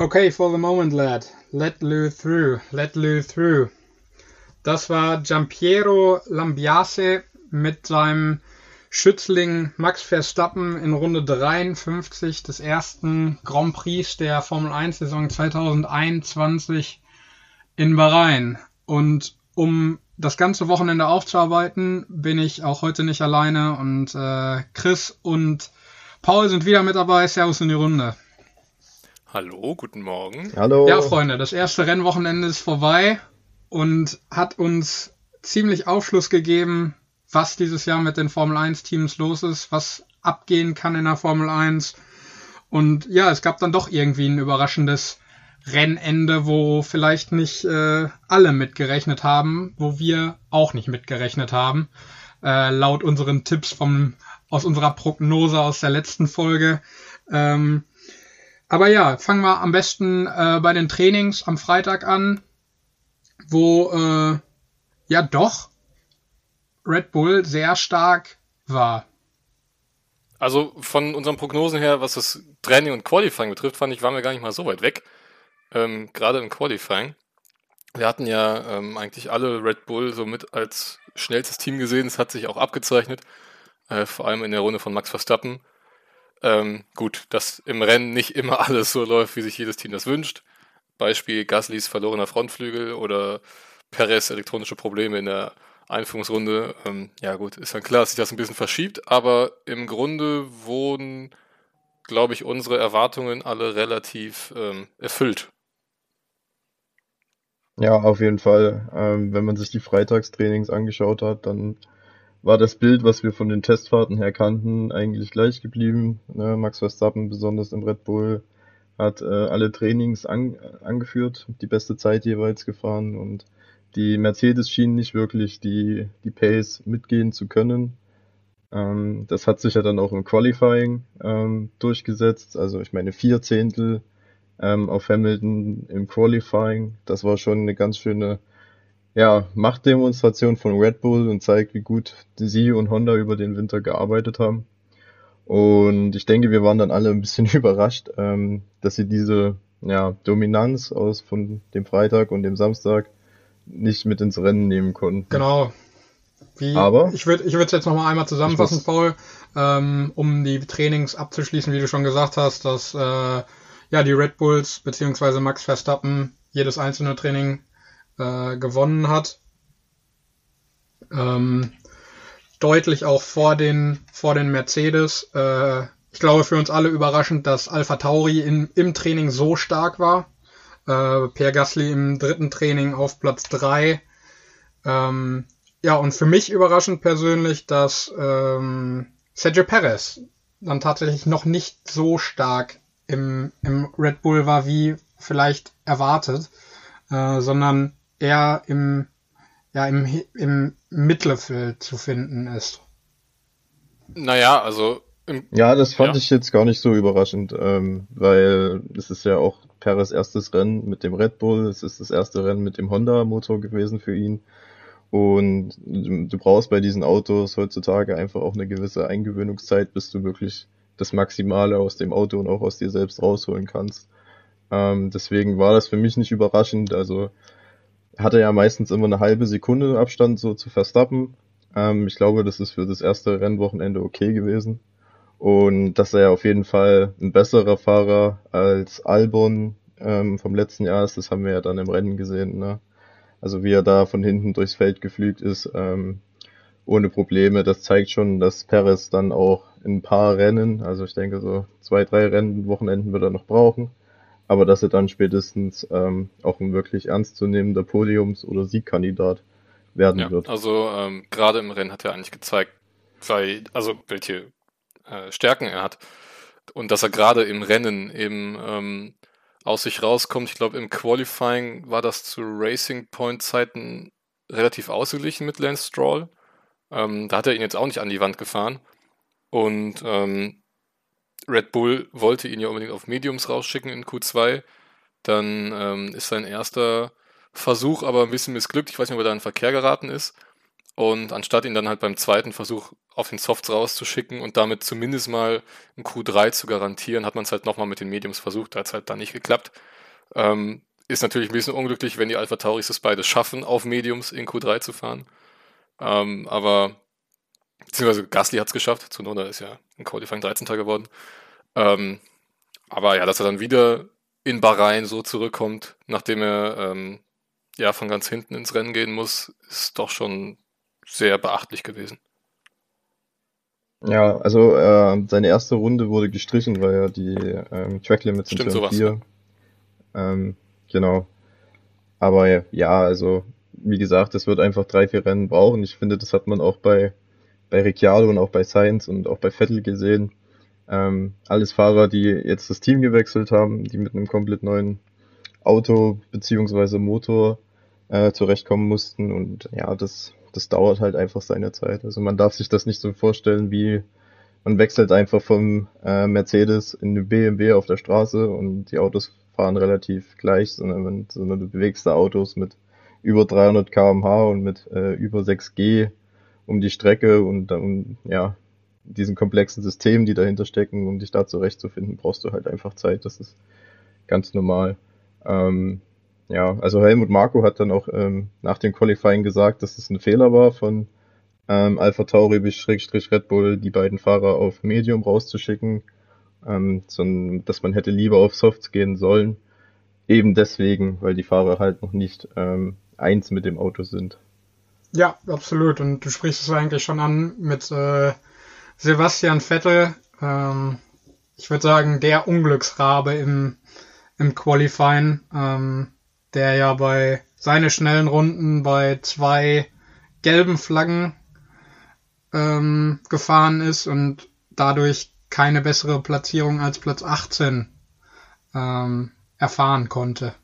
Okay, for the moment, lad. Let Lou through. Let Lou through. Das war Giampiero Lambiase mit seinem Schützling Max Verstappen in Runde 53 des ersten Grand Prix der Formel 1 Saison 2021 in Bahrain. Und um das ganze Wochenende aufzuarbeiten, bin ich auch heute nicht alleine und äh, Chris und Paul sind wieder mit dabei. Servus in die Runde. Hallo, guten Morgen. Hallo. Ja, Freunde, das erste Rennwochenende ist vorbei und hat uns ziemlich Aufschluss gegeben, was dieses Jahr mit den Formel 1 Teams los ist, was abgehen kann in der Formel 1. Und ja, es gab dann doch irgendwie ein überraschendes Rennende, wo vielleicht nicht äh, alle mitgerechnet haben, wo wir auch nicht mitgerechnet haben. Äh, laut unseren Tipps vom, aus unserer Prognose aus der letzten Folge. Ähm, aber ja, fangen wir am besten äh, bei den Trainings am Freitag an, wo äh, ja doch Red Bull sehr stark war. Also von unseren Prognosen her, was das Training und Qualifying betrifft, fand ich, waren wir gar nicht mal so weit weg. Ähm, Gerade im Qualifying. Wir hatten ja ähm, eigentlich alle Red Bull so mit als schnellstes Team gesehen. Es hat sich auch abgezeichnet. Äh, vor allem in der Runde von Max Verstappen. Ähm, gut, dass im Rennen nicht immer alles so läuft, wie sich jedes Team das wünscht. Beispiel Gaslys verlorener Frontflügel oder Perez elektronische Probleme in der Einführungsrunde. Ähm, ja gut, ist dann klar, dass sich das ein bisschen verschiebt, aber im Grunde wurden, glaube ich, unsere Erwartungen alle relativ ähm, erfüllt. Ja, auf jeden Fall. Ähm, wenn man sich die Freitagstrainings angeschaut hat, dann war das Bild, was wir von den Testfahrten her kannten, eigentlich gleich geblieben. Ne? Max Verstappen, besonders im Red Bull, hat äh, alle Trainings an, angeführt, die beste Zeit jeweils gefahren und die Mercedes schienen nicht wirklich die, die Pace mitgehen zu können. Ähm, das hat sich ja dann auch im Qualifying ähm, durchgesetzt. Also ich meine vier Zehntel ähm, auf Hamilton im Qualifying. Das war schon eine ganz schöne ja, Machtdemonstration von Red Bull und zeigt, wie gut sie und Honda über den Winter gearbeitet haben. Und ich denke, wir waren dann alle ein bisschen überrascht, ähm, dass sie diese ja, Dominanz aus von dem Freitag und dem Samstag nicht mit ins Rennen nehmen konnten. Genau. Wie, Aber ich würde ich würde es jetzt noch mal einmal zusammenfassen, Paul, ähm, um die Trainings abzuschließen, wie du schon gesagt hast, dass äh, ja die Red Bulls beziehungsweise Max Verstappen jedes einzelne Training äh, gewonnen hat. Ähm, deutlich auch vor den, vor den Mercedes. Äh, ich glaube für uns alle überraschend, dass Alpha Tauri in, im Training so stark war. Äh, Pierre Gasly im dritten Training auf Platz 3. Ähm, ja, und für mich überraschend persönlich, dass ähm, Sergio Perez dann tatsächlich noch nicht so stark im, im Red Bull war, wie vielleicht erwartet, äh, sondern eher im, ja, im, im Mittelfeld zu finden ist. Naja, also. ja, das fand ja. ich jetzt gar nicht so überraschend, ähm, weil es ist ja auch Perez erstes Rennen mit dem Red Bull, es ist das erste Rennen mit dem Honda-Motor gewesen für ihn. Und du, du brauchst bei diesen Autos heutzutage einfach auch eine gewisse Eingewöhnungszeit, bis du wirklich das Maximale aus dem Auto und auch aus dir selbst rausholen kannst. Ähm, deswegen war das für mich nicht überraschend. Also hatte ja meistens immer eine halbe Sekunde Abstand so zu Verstappen. Ähm, ich glaube, das ist für das erste Rennwochenende okay gewesen. Und dass er ja auf jeden Fall ein besserer Fahrer als Albon ähm, vom letzten Jahr ist, das haben wir ja dann im Rennen gesehen. Ne? Also wie er da von hinten durchs Feld geflügt ist, ähm, ohne Probleme. Das zeigt schon, dass Perez dann auch in ein paar Rennen, also ich denke so zwei, drei Rennen, Wochenenden wird er noch brauchen, aber dass er dann spätestens ähm, auch ein wirklich ernstzunehmender Podiums- oder Siegkandidat werden ja, wird. Also ähm, gerade im Rennen hat er eigentlich gezeigt, sei, also welche äh, Stärken er hat und dass er gerade im Rennen eben ähm, aus sich rauskommt. Ich glaube, im Qualifying war das zu Racing Point Zeiten relativ ausgeglichen mit Lance Stroll. Ähm, da hat er ihn jetzt auch nicht an die Wand gefahren. Und ähm, Red Bull wollte ihn ja unbedingt auf Mediums rausschicken in Q2. Dann ähm, ist sein erster Versuch aber ein bisschen missglückt. Ich weiß nicht, ob er da in Verkehr geraten ist. Und anstatt ihn dann halt beim zweiten Versuch auf den Softs rauszuschicken und damit zumindest mal ein Q3 zu garantieren, hat man es halt nochmal mit den Mediums versucht, da hat es halt dann nicht geklappt. Ähm, ist natürlich ein bisschen unglücklich, wenn die Alpha Tauris es beides schaffen, auf Mediums in Q3 zu fahren. Ähm, aber, beziehungsweise Gasly hat es geschafft, Zunoda ist ja in Qualifying 13. geworden. Ähm, aber ja, dass er dann wieder in Bahrain so zurückkommt, nachdem er ähm, ja von ganz hinten ins Rennen gehen muss, ist doch schon sehr beachtlich gewesen. Ja, also äh, seine erste Runde wurde gestrichen, weil er die ähm, Track Limits in Turn 4 ähm, Genau. Aber ja, also wie gesagt, es wird einfach drei, vier Rennen brauchen. Ich finde, das hat man auch bei, bei Ricciardo und auch bei Sainz und auch bei Vettel gesehen. Ähm, alles Fahrer, die jetzt das Team gewechselt haben, die mit einem komplett neuen Auto beziehungsweise Motor äh, zurechtkommen mussten. Und ja, das, das dauert halt einfach seine Zeit. Also man darf sich das nicht so vorstellen, wie man wechselt einfach vom äh, Mercedes in eine BMW auf der Straße und die Autos fahren relativ gleich, sondern, sondern du bewegst da Autos mit über 300 kmh und mit äh, über 6G um die Strecke und um ja, diesen komplexen Systemen, die dahinter stecken, um dich da zurechtzufinden, brauchst du halt einfach Zeit. Das ist ganz normal. Ähm, ja, also Helmut Marko hat dann auch ähm, nach dem Qualifying gesagt, dass es ein Fehler war von ähm, Alpha Tauri bis Red Bull, die beiden Fahrer auf Medium rauszuschicken ähm, sondern dass man hätte lieber auf Softs gehen sollen. Eben deswegen, weil die Fahrer halt noch nicht ähm, eins mit dem Auto sind. Ja, absolut. Und du sprichst es eigentlich schon an mit äh, Sebastian Vettel. Ähm, ich würde sagen, der Unglücksrabe im, im Qualifying, ähm, der ja bei seine schnellen Runden bei zwei gelben Flaggen ähm, gefahren ist und dadurch keine bessere Platzierung als Platz 18 ähm, erfahren konnte.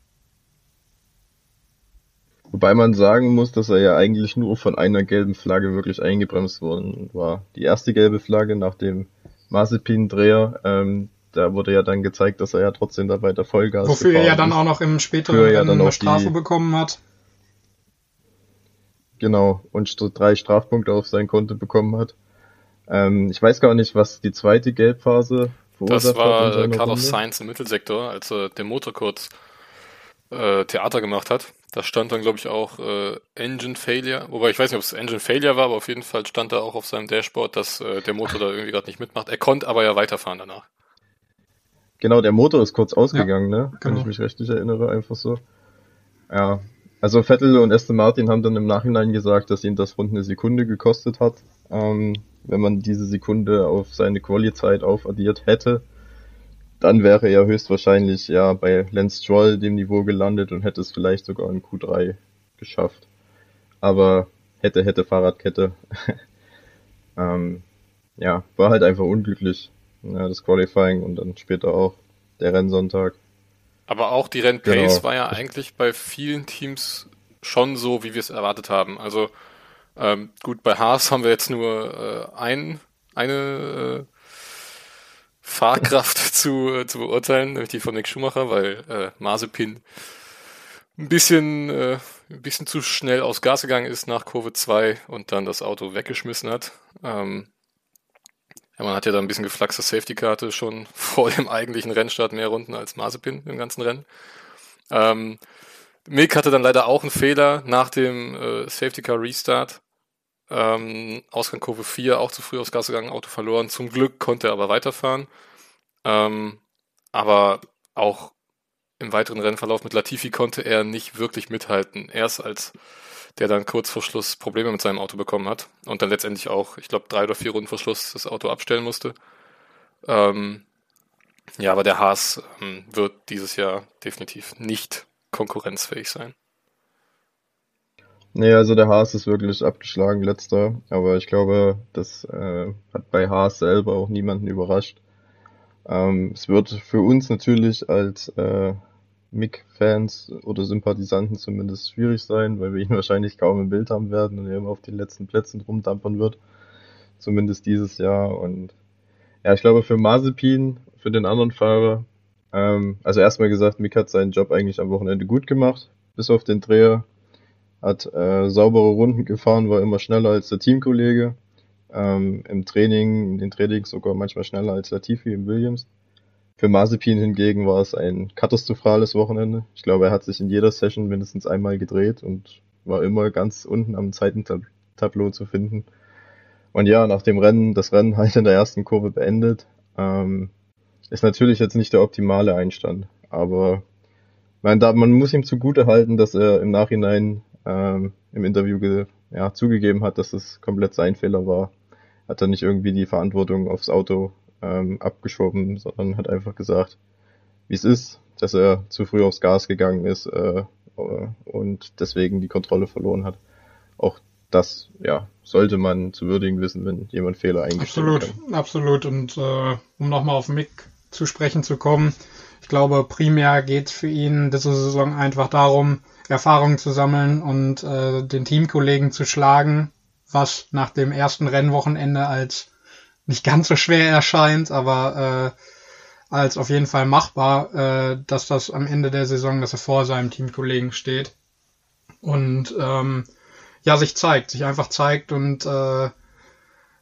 Wobei man sagen muss, dass er ja eigentlich nur von einer gelben Flagge wirklich eingebremst worden war. Die erste gelbe Flagge nach dem Mazepin-Dreher, ähm, da wurde ja dann gezeigt, dass er ja trotzdem dabei der Vollgas Wofür er ja dann auch noch im späteren Rennen eine Strafe die, bekommen hat. Genau, und drei Strafpunkte auf sein Konto bekommen hat. Ähm, ich weiß gar nicht, was die zweite Gelbphase verursacht Das war hat Carlos Sainz im Mittelsektor, als er den Motor kurz äh, Theater gemacht hat. Da stand dann, glaube ich, auch äh, Engine Failure. Wobei ich weiß nicht, ob es Engine Failure war, aber auf jeden Fall stand da auch auf seinem Dashboard, dass äh, der Motor da irgendwie gerade nicht mitmacht. Er konnte aber ja weiterfahren danach. Genau, der Motor ist kurz ausgegangen, ja, ne? Wenn genau. ich mich richtig erinnere, einfach so. Ja. Also Vettel und Aston Martin haben dann im Nachhinein gesagt, dass ihnen das rund eine Sekunde gekostet hat. Ähm, wenn man diese Sekunde auf seine Quali-Zeit aufaddiert hätte, dann wäre er höchstwahrscheinlich ja bei Lance Stroll dem Niveau gelandet und hätte es vielleicht sogar in Q3 geschafft. Aber hätte, hätte Fahrradkette. ähm, ja, war halt einfach unglücklich. Ja, das Qualifying und dann später auch der Rennsonntag. Aber auch die Rennpace genau. war ja eigentlich bei vielen Teams schon so, wie wir es erwartet haben. Also ähm, gut, bei Haas haben wir jetzt nur äh, ein, eine äh, Fahrkraft zu, äh, zu beurteilen, nämlich die von Nick Schumacher, weil äh, Mazepin ein bisschen, äh, ein bisschen zu schnell aus Gas gegangen ist nach Kurve 2 und dann das Auto weggeschmissen hat. Ähm, ja, man hat ja da ein bisschen geflaxte Safety-Karte schon vor dem eigentlichen Rennstart mehr Runden als Mazepin im ganzen Rennen. Ähm, Mick hatte dann leider auch einen Fehler nach dem äh, Safety Car Restart. Ähm, Ausgang Kurve 4 auch zu früh aufs Gas gegangen, Auto verloren. Zum Glück konnte er aber weiterfahren. Ähm, aber auch im weiteren Rennverlauf mit Latifi konnte er nicht wirklich mithalten. Erst als der dann kurz vor Schluss Probleme mit seinem Auto bekommen hat und dann letztendlich auch, ich glaube, drei oder vier Runden vor Schluss das Auto abstellen musste. Ähm, ja, aber der Haas ähm, wird dieses Jahr definitiv nicht konkurrenzfähig sein. Nee, also der Haas ist wirklich abgeschlagen, letzter. Aber ich glaube, das äh, hat bei Haas selber auch niemanden überrascht. Ähm, es wird für uns natürlich als äh, Mick-Fans oder Sympathisanten zumindest schwierig sein, weil wir ihn wahrscheinlich kaum im Bild haben werden und er immer auf den letzten Plätzen rumdampern wird. Zumindest dieses Jahr. Und ja, ich glaube für Mazepin, für den anderen Fahrer, ähm, also erstmal gesagt, Mick hat seinen Job eigentlich am Wochenende gut gemacht, bis auf den Dreher hat äh, saubere Runden gefahren, war immer schneller als der Teamkollege. Ähm, Im Training, in den Trainings sogar manchmal schneller als Latifi im Williams. Für Mazepin hingegen war es ein katastrophales Wochenende. Ich glaube, er hat sich in jeder Session mindestens einmal gedreht und war immer ganz unten am Zeitentableau zu finden. Und ja, nach dem Rennen, das Rennen halt in der ersten Kurve beendet, ähm, ist natürlich jetzt nicht der optimale Einstand. Aber man, da, man muss ihm zugute halten, dass er im Nachhinein ähm, im Interview ja, zugegeben hat, dass es komplett sein Fehler war. Hat er nicht irgendwie die Verantwortung aufs Auto ähm, abgeschoben, sondern hat einfach gesagt, wie es ist, dass er zu früh aufs Gas gegangen ist äh, und deswegen die Kontrolle verloren hat. Auch das, ja, sollte man zu würdigen wissen, wenn jemand Fehler eingesteht. Absolut, kann. absolut. Und äh, um nochmal auf Mick zu sprechen zu kommen, ich glaube, primär geht es für ihn diese Saison einfach darum, Erfahrungen zu sammeln und äh, den Teamkollegen zu schlagen, was nach dem ersten Rennwochenende als nicht ganz so schwer erscheint, aber äh, als auf jeden Fall machbar, äh, dass das am Ende der Saison, dass er vor seinem Teamkollegen steht und ähm, ja sich zeigt, sich einfach zeigt und äh,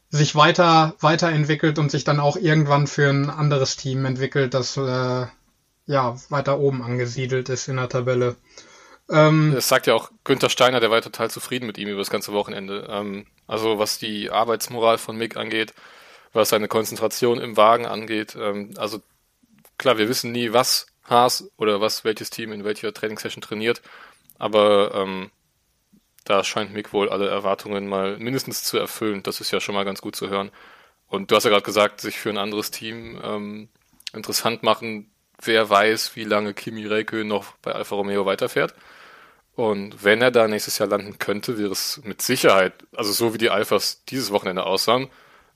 sich weiter weiterentwickelt und sich dann auch irgendwann für ein anderes Team entwickelt, das äh, ja weiter oben angesiedelt ist in der Tabelle. Ähm, das sagt ja auch Günther Steiner, der war total zufrieden mit ihm über das ganze Wochenende. Ähm, also was die Arbeitsmoral von Mick angeht, was seine Konzentration im Wagen angeht. Ähm, also klar, wir wissen nie, was Haas oder was welches Team in welcher Trainingssession trainiert, aber ähm, da scheint Mick wohl alle Erwartungen mal mindestens zu erfüllen. Das ist ja schon mal ganz gut zu hören. Und du hast ja gerade gesagt, sich für ein anderes Team ähm, interessant machen. Wer weiß, wie lange Kimi Räikkönen noch bei Alfa Romeo weiterfährt. Und wenn er da nächstes Jahr landen könnte, wäre es mit Sicherheit, also so wie die Alphas dieses Wochenende aussahen,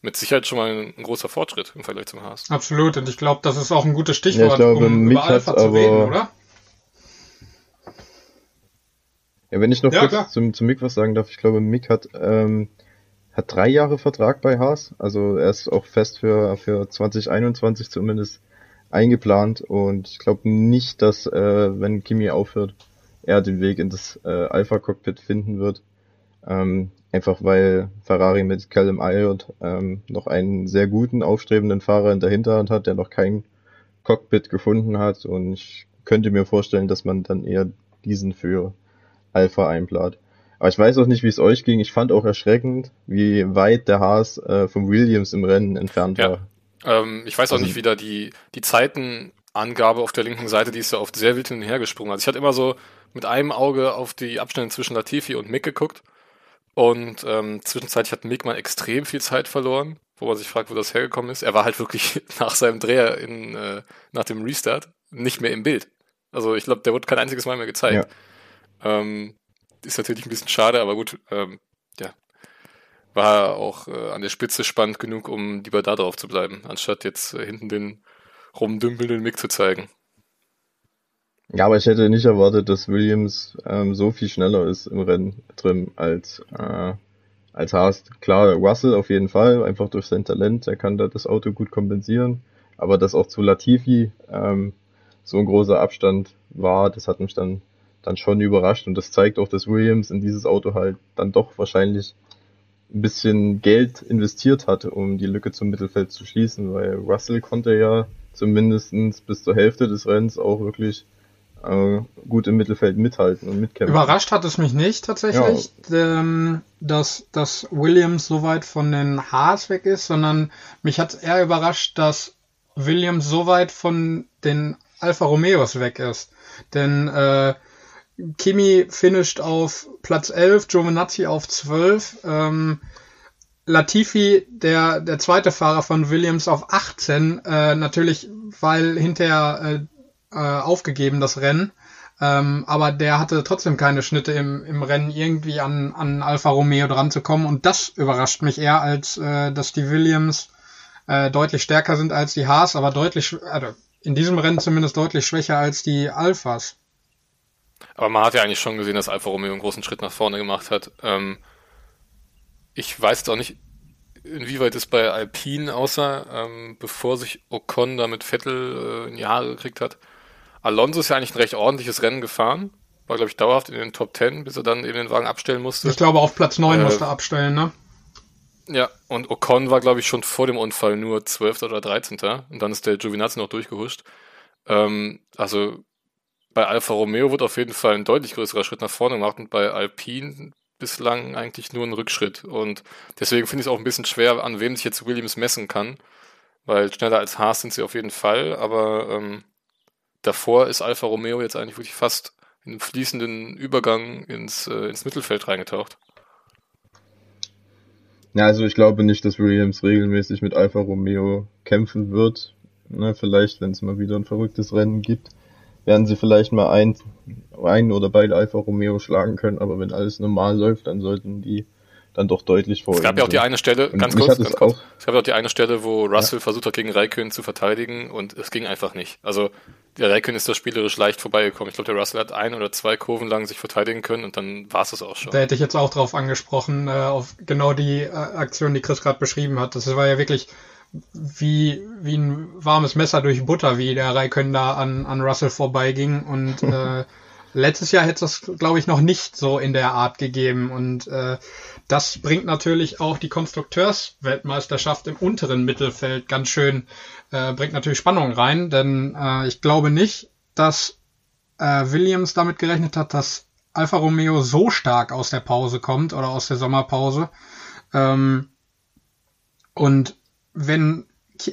mit Sicherheit schon mal ein, großer Fortschritt im Vergleich zum Haas. Absolut, und ich glaube, das ist auch ein gutes Stichwort, ja, glaube, um über Alpha zu reden, oder? Ja, wenn ich noch ja, kurz zum, zum Mick was sagen darf, ich glaube, Mick hat, ähm, hat drei Jahre Vertrag bei Haas, also er ist auch fest für, für 2021 zumindest eingeplant und ich glaube nicht, dass, äh, wenn Kimi aufhört, er den Weg in das äh, Alpha-Cockpit finden wird. Ähm, einfach weil Ferrari mit Callum Ayot ähm, noch einen sehr guten, aufstrebenden Fahrer in der Hinterhand hat, der noch kein Cockpit gefunden hat. Und ich könnte mir vorstellen, dass man dann eher diesen für Alpha einplant. Aber ich weiß auch nicht, wie es euch ging. Ich fand auch erschreckend, wie weit der Haas äh, vom Williams im Rennen entfernt ja. war. Ähm, ich weiß auch also, nicht, wie da die, die Zeitenangabe auf der linken Seite, die ist ja oft sehr wild hin und her gesprungen. Also ich hatte immer so mit einem Auge auf die Abstände zwischen Latifi und Mick geguckt. Und ähm, zwischenzeitlich hat Mick mal extrem viel Zeit verloren, wo man sich fragt, wo das hergekommen ist. Er war halt wirklich nach seinem Dreher in, äh, nach dem Restart nicht mehr im Bild. Also ich glaube, der wurde kein einziges Mal mehr gezeigt. Ja. Ähm, ist natürlich ein bisschen schade, aber gut, ähm, ja. War auch äh, an der Spitze spannend genug, um lieber da drauf zu bleiben, anstatt jetzt äh, hinten den rumdümpelnden Mick zu zeigen. Ja, aber ich hätte nicht erwartet, dass Williams ähm, so viel schneller ist im Rennen drin als, äh, als Haas. Klar, Russell auf jeden Fall, einfach durch sein Talent, er kann da das Auto gut kompensieren. Aber dass auch zu Latifi ähm, so ein großer Abstand war, das hat mich dann, dann schon überrascht. Und das zeigt auch, dass Williams in dieses Auto halt dann doch wahrscheinlich ein bisschen Geld investiert hat, um die Lücke zum Mittelfeld zu schließen, weil Russell konnte ja zumindestens bis zur Hälfte des Rennens auch wirklich äh, gut im Mittelfeld mithalten und mitkämpfen. Überrascht hat es mich nicht tatsächlich, ja. ähm, dass, dass Williams so weit von den Haas weg ist, sondern mich hat eher überrascht, dass Williams so weit von den Alfa Romeos weg ist. Denn äh, Kimi finisht auf Platz 11, Giovinazzi auf 12, ähm, Latifi, der, der zweite Fahrer von Williams, auf 18, äh, natürlich, weil hinterher äh, äh, aufgegeben, das Rennen. Ähm, aber der hatte trotzdem keine Schnitte im, im Rennen irgendwie an, an Alfa Romeo dran zu kommen. Und das überrascht mich eher, als äh, dass die Williams äh, deutlich stärker sind als die Haas, aber deutlich, also in diesem Rennen zumindest deutlich schwächer als die Alphas. Aber man hat ja eigentlich schon gesehen, dass Alfa Romeo einen großen Schritt nach vorne gemacht hat. Ähm, ich weiß auch nicht, inwieweit es bei Alpine aussah, ähm, bevor sich Ocon da mit Vettel äh, in die Haare gekriegt hat. Alonso ist ja eigentlich ein recht ordentliches Rennen gefahren. war, glaube ich, dauerhaft in den Top 10, bis er dann eben den Wagen abstellen musste. Ich glaube, auf Platz 9 äh, musste er abstellen, ne? Ja, und Ocon war, glaube ich, schon vor dem Unfall nur 12. oder 13. Und dann ist der Giovinazzi noch durchgehuscht. Ähm, also bei Alfa Romeo wird auf jeden Fall ein deutlich größerer Schritt nach vorne gemacht und bei Alpine bislang eigentlich nur ein Rückschritt. Und deswegen finde ich es auch ein bisschen schwer, an wem sich jetzt Williams messen kann. Weil schneller als Haas sind sie auf jeden Fall, aber ähm, davor ist Alfa Romeo jetzt eigentlich wirklich fast in einem fließenden Übergang ins, äh, ins Mittelfeld reingetaucht. Ja, also ich glaube nicht, dass Williams regelmäßig mit Alfa Romeo kämpfen wird. Na, vielleicht, wenn es mal wieder ein verrücktes Rennen gibt, werden sie vielleicht mal ein, ein oder beide Alfa Romeo schlagen können, aber wenn alles normal läuft, dann sollten die dann doch deutlich vor. Es gab ja auch die eine Stelle, ganz kurz, ganz kurz. Es gab ja auch die eine Stelle, wo Russell ja. versucht hat, gegen Raikön zu verteidigen und es ging einfach nicht. Also der Raikön ist da spielerisch leicht vorbeigekommen. Ich glaube, der Russell hat ein oder zwei Kurven lang sich verteidigen können und dann war es das auch schon. Da hätte ich jetzt auch drauf angesprochen, äh, auf genau die äh, Aktion, die Chris gerade beschrieben hat. Das war ja wirklich wie, wie ein warmes Messer durch Butter, wie der Raikön da an, an Russell vorbeiging und äh, Letztes Jahr hätte es, glaube ich, noch nicht so in der Art gegeben. Und äh, das bringt natürlich auch die Konstrukteursweltmeisterschaft im unteren Mittelfeld ganz schön, äh, bringt natürlich Spannung rein, denn äh, ich glaube nicht, dass äh, Williams damit gerechnet hat, dass Alfa Romeo so stark aus der Pause kommt oder aus der Sommerpause. Ähm, und wenn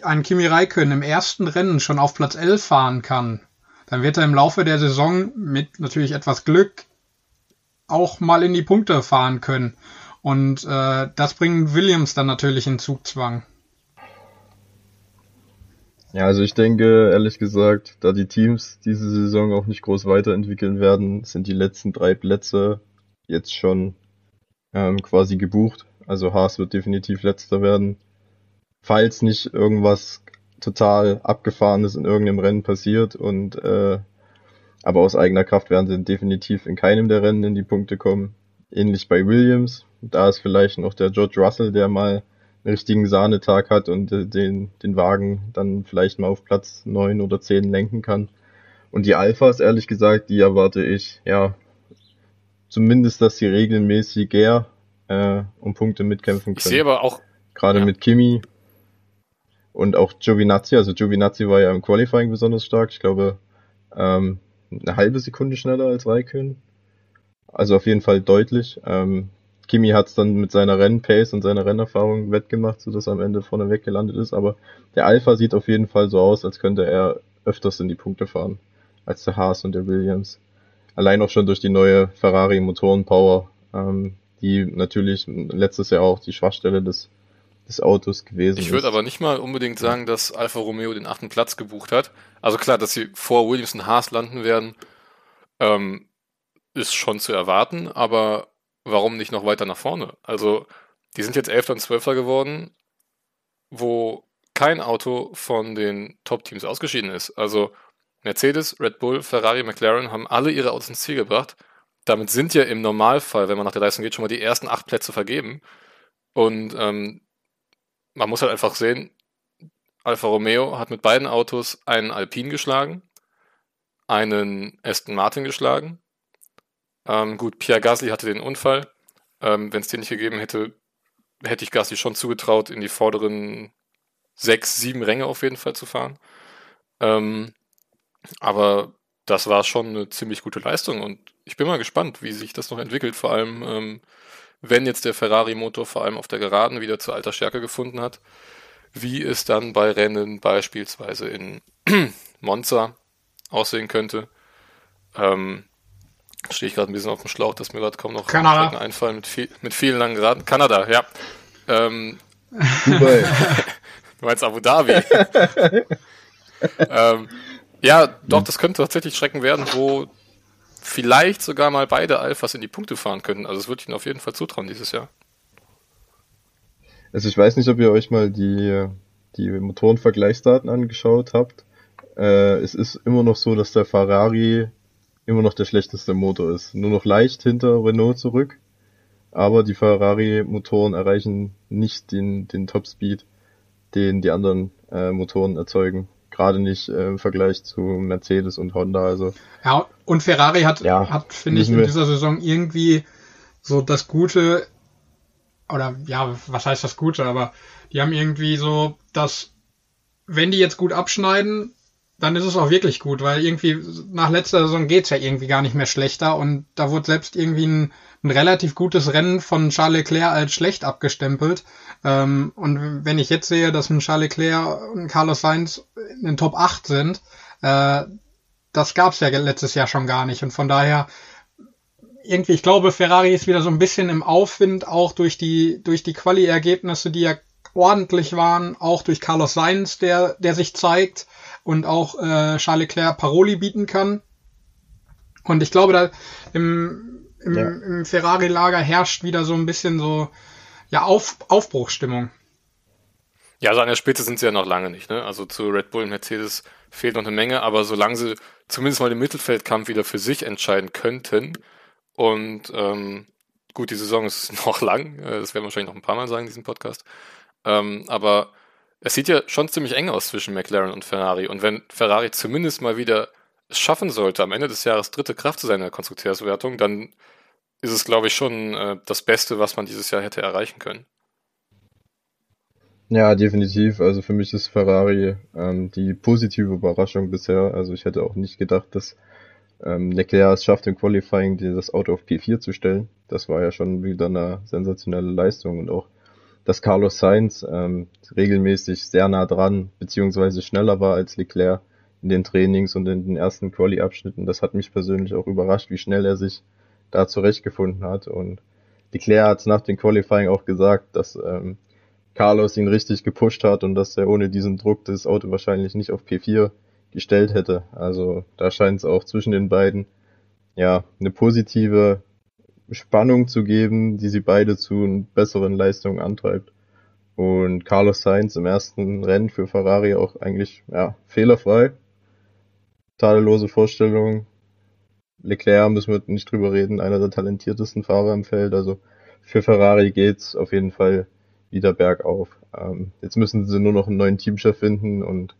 ein Kimi Räikkönen im ersten Rennen schon auf Platz 11 fahren kann, dann wird er im Laufe der Saison mit natürlich etwas Glück auch mal in die Punkte fahren können. Und äh, das bringt Williams dann natürlich in Zugzwang. Ja, also ich denke, ehrlich gesagt, da die Teams diese Saison auch nicht groß weiterentwickeln werden, sind die letzten drei Plätze jetzt schon ähm, quasi gebucht. Also Haas wird definitiv letzter werden. Falls nicht irgendwas total abgefahrenes in irgendeinem Rennen passiert und äh, aber aus eigener Kraft werden sie definitiv in keinem der Rennen in die Punkte kommen. Ähnlich bei Williams. Da ist vielleicht noch der George Russell, der mal einen richtigen Sahnetag hat und äh, den, den Wagen dann vielleicht mal auf Platz neun oder zehn lenken kann. Und die Alphas, ehrlich gesagt, die erwarte ich, ja, zumindest, dass sie regelmäßiger äh, um Punkte mitkämpfen können. Ich sehe aber auch. Gerade ja. mit Kimi und auch Giovinazzi. Also Giovinazzi war ja im Qualifying besonders stark. Ich glaube, ähm, eine halbe Sekunde schneller als Raikön. Also auf jeden Fall deutlich. Ähm, Kimi hat es dann mit seiner Rennpace und seiner Rennerfahrung wettgemacht, sodass er am Ende vorne weggelandet ist. Aber der Alpha sieht auf jeden Fall so aus, als könnte er öfters in die Punkte fahren als der Haas und der Williams. Allein auch schon durch die neue Ferrari Motorenpower, ähm, die natürlich letztes Jahr auch die Schwachstelle des, des Autos gewesen ich ist. Ich würde aber nicht mal unbedingt sagen, dass Alfa Romeo den achten Platz gebucht hat. Also klar, dass sie vor Williams und Haas landen werden, ähm, ist schon zu erwarten, aber warum nicht noch weiter nach vorne? Also, die sind jetzt Elfter und Zwölfter geworden, wo kein Auto von den Top-Teams ausgeschieden ist. Also, Mercedes, Red Bull, Ferrari, McLaren haben alle ihre Autos ins Ziel gebracht. Damit sind ja im Normalfall, wenn man nach der Leistung geht, schon mal die ersten acht Plätze vergeben. Und ähm, man muss halt einfach sehen, Alfa Romeo hat mit beiden Autos einen Alpine geschlagen, einen Aston Martin geschlagen ähm, gut, Pierre Gasly hatte den Unfall. Ähm, Wenn es den nicht gegeben hätte, hätte ich Gasly schon zugetraut, in die vorderen sechs, sieben Ränge auf jeden Fall zu fahren. Ähm, aber das war schon eine ziemlich gute Leistung und ich bin mal gespannt, wie sich das noch entwickelt, vor allem ähm, wenn jetzt der Ferrari-Motor vor allem auf der Geraden wieder zu alter Stärke gefunden hat, wie es dann bei Rennen beispielsweise in Monza aussehen könnte. Ähm, Stehe ich gerade ein bisschen auf dem Schlauch, dass mir gerade kaum noch Kanada. Strecken einfallen mit, viel, mit vielen langen Geraden. Kanada, ja. Ähm, Dubai. du meinst Abu Dhabi. ähm, ja, doch, das könnte tatsächlich Strecken werden, wo vielleicht sogar mal beide Alphas in die Punkte fahren könnten. Also das würde ich ihnen auf jeden Fall zutrauen dieses Jahr. Also ich weiß nicht, ob ihr euch mal die, die Motorenvergleichsdaten angeschaut habt. Äh, es ist immer noch so, dass der Ferrari immer noch der schlechteste Motor ist. Nur noch leicht hinter Renault zurück. Aber die Ferrari-Motoren erreichen nicht den, den Top-Speed, den die anderen äh, Motoren erzeugen. Gerade nicht äh, im Vergleich zu Mercedes und Honda. Also ja, und Ferrari hat, ja, hat finde ich, in dieser Saison irgendwie so das Gute, oder ja, was heißt das Gute, aber die haben irgendwie so, dass wenn die jetzt gut abschneiden, dann ist es auch wirklich gut, weil irgendwie nach letzter Saison geht's ja irgendwie gar nicht mehr schlechter und da wurde selbst irgendwie ein, ein relativ gutes Rennen von Charles Leclerc als schlecht abgestempelt. Ähm, und wenn ich jetzt sehe, dass ein Charles Leclerc und Carlos Sainz in den Top 8 sind, äh, das gab's ja letztes Jahr schon gar nicht und von daher irgendwie, ich glaube, Ferrari ist wieder so ein bisschen im Aufwind, auch durch die, durch die Quali-Ergebnisse, die ja ordentlich waren, auch durch Carlos Sainz, der, der sich zeigt und auch äh, Charles Leclerc Paroli bieten kann. Und ich glaube, da im, im, ja. im Ferrari-Lager herrscht wieder so ein bisschen so ja Auf, Aufbruchsstimmung. Ja, also an der Spitze sind sie ja noch lange nicht. Ne? Also zu Red Bull und Mercedes fehlt noch eine Menge, aber solange sie zumindest mal den Mittelfeldkampf wieder für sich entscheiden könnten und ähm, gut, die Saison ist noch lang, äh, das werden wir wahrscheinlich noch ein paar Mal sagen in diesem Podcast, ähm, aber es sieht ja schon ziemlich eng aus zwischen McLaren und Ferrari. Und wenn Ferrari zumindest mal wieder es schaffen sollte, am Ende des Jahres dritte Kraft zu sein in der Konstrukteurswertung, dann ist es, glaube ich, schon äh, das Beste, was man dieses Jahr hätte erreichen können. Ja, definitiv. Also für mich ist Ferrari ähm, die positive Überraschung bisher. Also ich hätte auch nicht gedacht, dass ähm, Leclerc es schafft, im Qualifying das Auto auf P4 zu stellen. Das war ja schon wieder eine sensationelle Leistung und auch dass Carlos Sainz ähm, regelmäßig sehr nah dran beziehungsweise schneller war als Leclerc in den Trainings und in den ersten Quali-Abschnitten. Das hat mich persönlich auch überrascht, wie schnell er sich da zurechtgefunden hat. Und Leclerc hat nach dem Qualifying auch gesagt, dass ähm, Carlos ihn richtig gepusht hat und dass er ohne diesen Druck das Auto wahrscheinlich nicht auf P4 gestellt hätte. Also da scheint es auch zwischen den beiden ja eine positive Spannung zu geben, die sie beide zu besseren Leistungen antreibt. Und Carlos Sainz im ersten Rennen für Ferrari auch eigentlich ja, fehlerfrei. Tadellose Vorstellung. Leclerc müssen wir nicht drüber reden, einer der talentiertesten Fahrer im Feld. Also für Ferrari geht's auf jeden Fall wieder bergauf. Ähm, jetzt müssen sie nur noch einen neuen Teamchef finden und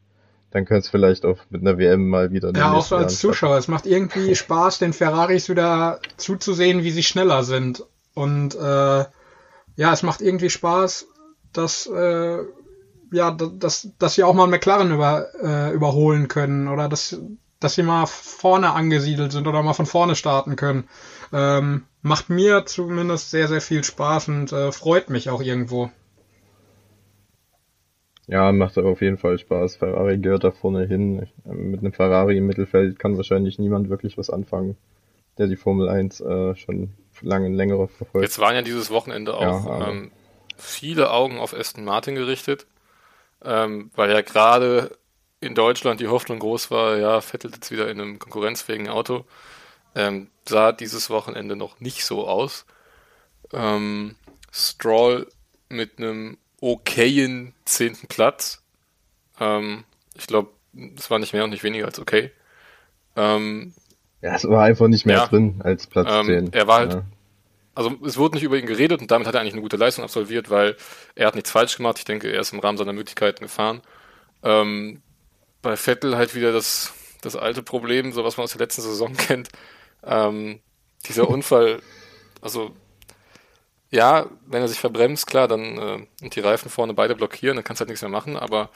dann könnte es vielleicht auch mit einer WM mal wieder. Ja, auch so als Zuschauer. Es macht irgendwie Spaß, den Ferraris wieder zuzusehen, wie sie schneller sind. Und äh, ja, es macht irgendwie Spaß, dass äh, ja, dass, dass sie auch mal McLaren über, äh, überholen können oder dass, dass sie mal vorne angesiedelt sind oder mal von vorne starten können. Ähm, macht mir zumindest sehr, sehr viel Spaß und äh, freut mich auch irgendwo. Ja, macht auf jeden Fall Spaß. Ferrari gehört da vorne hin. Mit einem Ferrari im Mittelfeld kann wahrscheinlich niemand wirklich was anfangen, der die Formel 1 äh, schon lange längere verfolgt. Jetzt waren ja dieses Wochenende auch ja, ähm, viele Augen auf Aston Martin gerichtet, ähm, weil ja gerade in Deutschland die Hoffnung groß war, ja, Vettel jetzt wieder in einem konkurrenzfähigen Auto. Ähm, sah dieses Wochenende noch nicht so aus. Ähm, Stroll mit einem okayen zehnten Platz. Ähm, ich glaube, es war nicht mehr und nicht weniger als okay. Ähm, ja, es war einfach nicht mehr ja, drin als Platz ähm, 10. Er war halt, ja. also es wurde nicht über ihn geredet und damit hat er eigentlich eine gute Leistung absolviert, weil er hat nichts falsch gemacht. Ich denke, er ist im Rahmen seiner Möglichkeiten gefahren. Ähm, bei Vettel halt wieder das, das alte Problem, so was man aus der letzten Saison kennt. Ähm, dieser Unfall, also ja, wenn er sich verbremst, klar, dann äh, und die Reifen vorne beide blockieren, dann kannst du halt nichts mehr machen, aber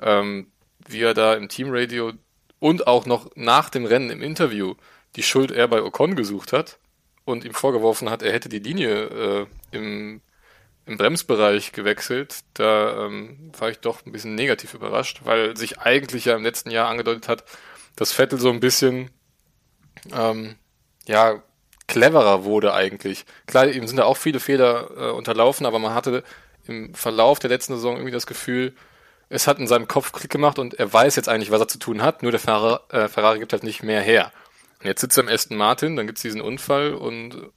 ähm, wie er da im Teamradio und auch noch nach dem Rennen im Interview die Schuld eher bei Ocon gesucht hat und ihm vorgeworfen hat, er hätte die Linie äh, im, im Bremsbereich gewechselt, da ähm, war ich doch ein bisschen negativ überrascht, weil sich eigentlich ja im letzten Jahr angedeutet hat, dass Vettel so ein bisschen ähm, ja cleverer wurde eigentlich. Klar, ihm sind da auch viele Fehler äh, unterlaufen, aber man hatte im Verlauf der letzten Saison irgendwie das Gefühl, es hat in seinem Kopf Klick gemacht und er weiß jetzt eigentlich, was er zu tun hat, nur der Ferrari, äh, Ferrari gibt halt nicht mehr her. Und jetzt sitzt er im Aston Martin, dann gibt's diesen Unfall und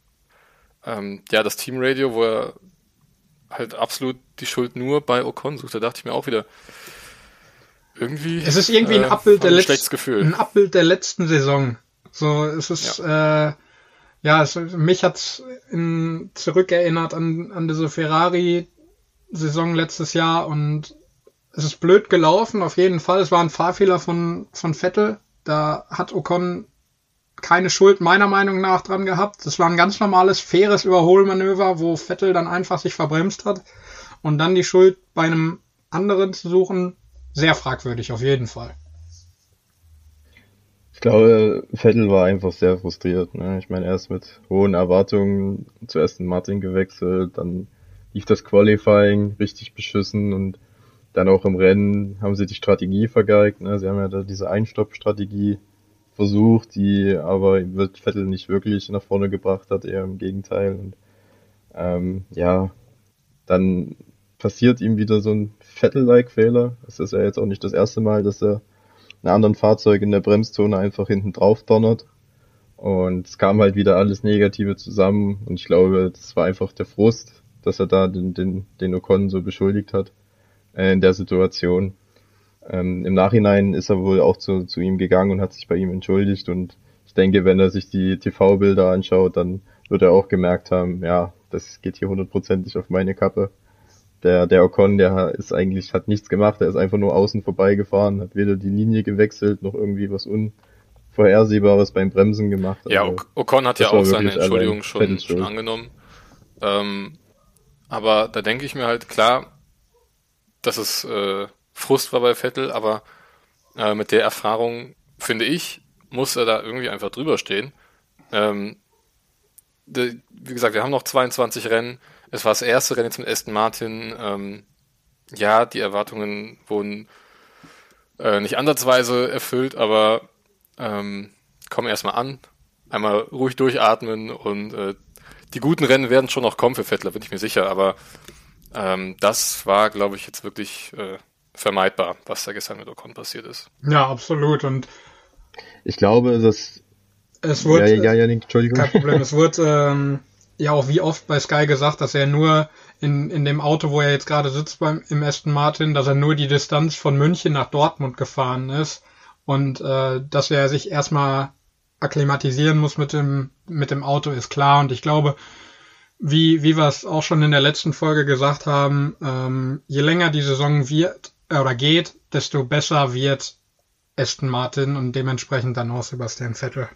ähm, ja, das Teamradio, wo er halt absolut die Schuld nur bei Ocon sucht, da dachte ich mir auch wieder, irgendwie. Es ist irgendwie ein äh, Abbild der letzten, ein Abbild der letzten Saison. So, es ist, ja. äh, ja, es, mich hat's in, zurückerinnert an, an diese Ferrari-Saison letztes Jahr und es ist blöd gelaufen, auf jeden Fall. Es war ein Fahrfehler von, von Vettel. Da hat Ocon keine Schuld meiner Meinung nach dran gehabt. Das war ein ganz normales, faires Überholmanöver, wo Vettel dann einfach sich verbremst hat. Und dann die Schuld bei einem anderen zu suchen, sehr fragwürdig, auf jeden Fall. Ich glaube, Vettel war einfach sehr frustriert. Ne? Ich meine, er ist mit hohen Erwartungen zuerst in Martin gewechselt, dann lief das Qualifying richtig beschissen und dann auch im Rennen haben sie die Strategie vergeigt. Ne? Sie haben ja da diese Einstopp-Strategie versucht, die aber wird Vettel nicht wirklich nach vorne gebracht hat, eher im Gegenteil. Und ähm, ja, dann passiert ihm wieder so ein Vettel-like-Fehler. Es ist ja jetzt auch nicht das erste Mal, dass er einen anderen Fahrzeug in der Bremszone einfach hinten drauf donnert. Und es kam halt wieder alles Negative zusammen und ich glaube, das war einfach der Frust, dass er da den, den, den Ocon so beschuldigt hat äh, in der Situation. Ähm, Im Nachhinein ist er wohl auch zu, zu ihm gegangen und hat sich bei ihm entschuldigt und ich denke, wenn er sich die TV-Bilder anschaut, dann wird er auch gemerkt haben, ja, das geht hier hundertprozentig auf meine Kappe. Der, der Ocon, der ist eigentlich, hat nichts gemacht, er ist einfach nur außen vorbeigefahren, hat weder die Linie gewechselt, noch irgendwie was Unvorhersehbares beim Bremsen gemacht. Ja, also, Ocon hat ja auch seine Entschuldigung schon, schon angenommen. Ähm, aber da denke ich mir halt, klar, dass es äh, Frust war bei Vettel, aber äh, mit der Erfahrung, finde ich, muss er da irgendwie einfach drüber stehen. Ähm, de, wie gesagt, wir haben noch 22 Rennen. Es war das erste Rennen jetzt mit Aston Martin. Ähm, ja, die Erwartungen wurden äh, nicht ansatzweise erfüllt, aber ähm, kommen erstmal an. Einmal ruhig durchatmen und äh, die guten Rennen werden schon noch kommen für Vettler, bin ich mir sicher, aber ähm, das war, glaube ich, jetzt wirklich äh, vermeidbar, was da gestern mit Ocon passiert ist. Ja, absolut. Und ich glaube, dass es wurde, ja, ja, ja, Entschuldigung. Kein Problem. Es wurde ähm, ja auch wie oft bei Sky gesagt, dass er nur in, in dem Auto, wo er jetzt gerade sitzt beim im Aston Martin, dass er nur die Distanz von München nach Dortmund gefahren ist und äh, dass er sich erstmal akklimatisieren muss mit dem mit dem Auto ist klar und ich glaube, wie, wie wir es auch schon in der letzten Folge gesagt haben, ähm, je länger die Saison wird oder geht, desto besser wird Aston Martin und dementsprechend dann auch Sebastian Vettel.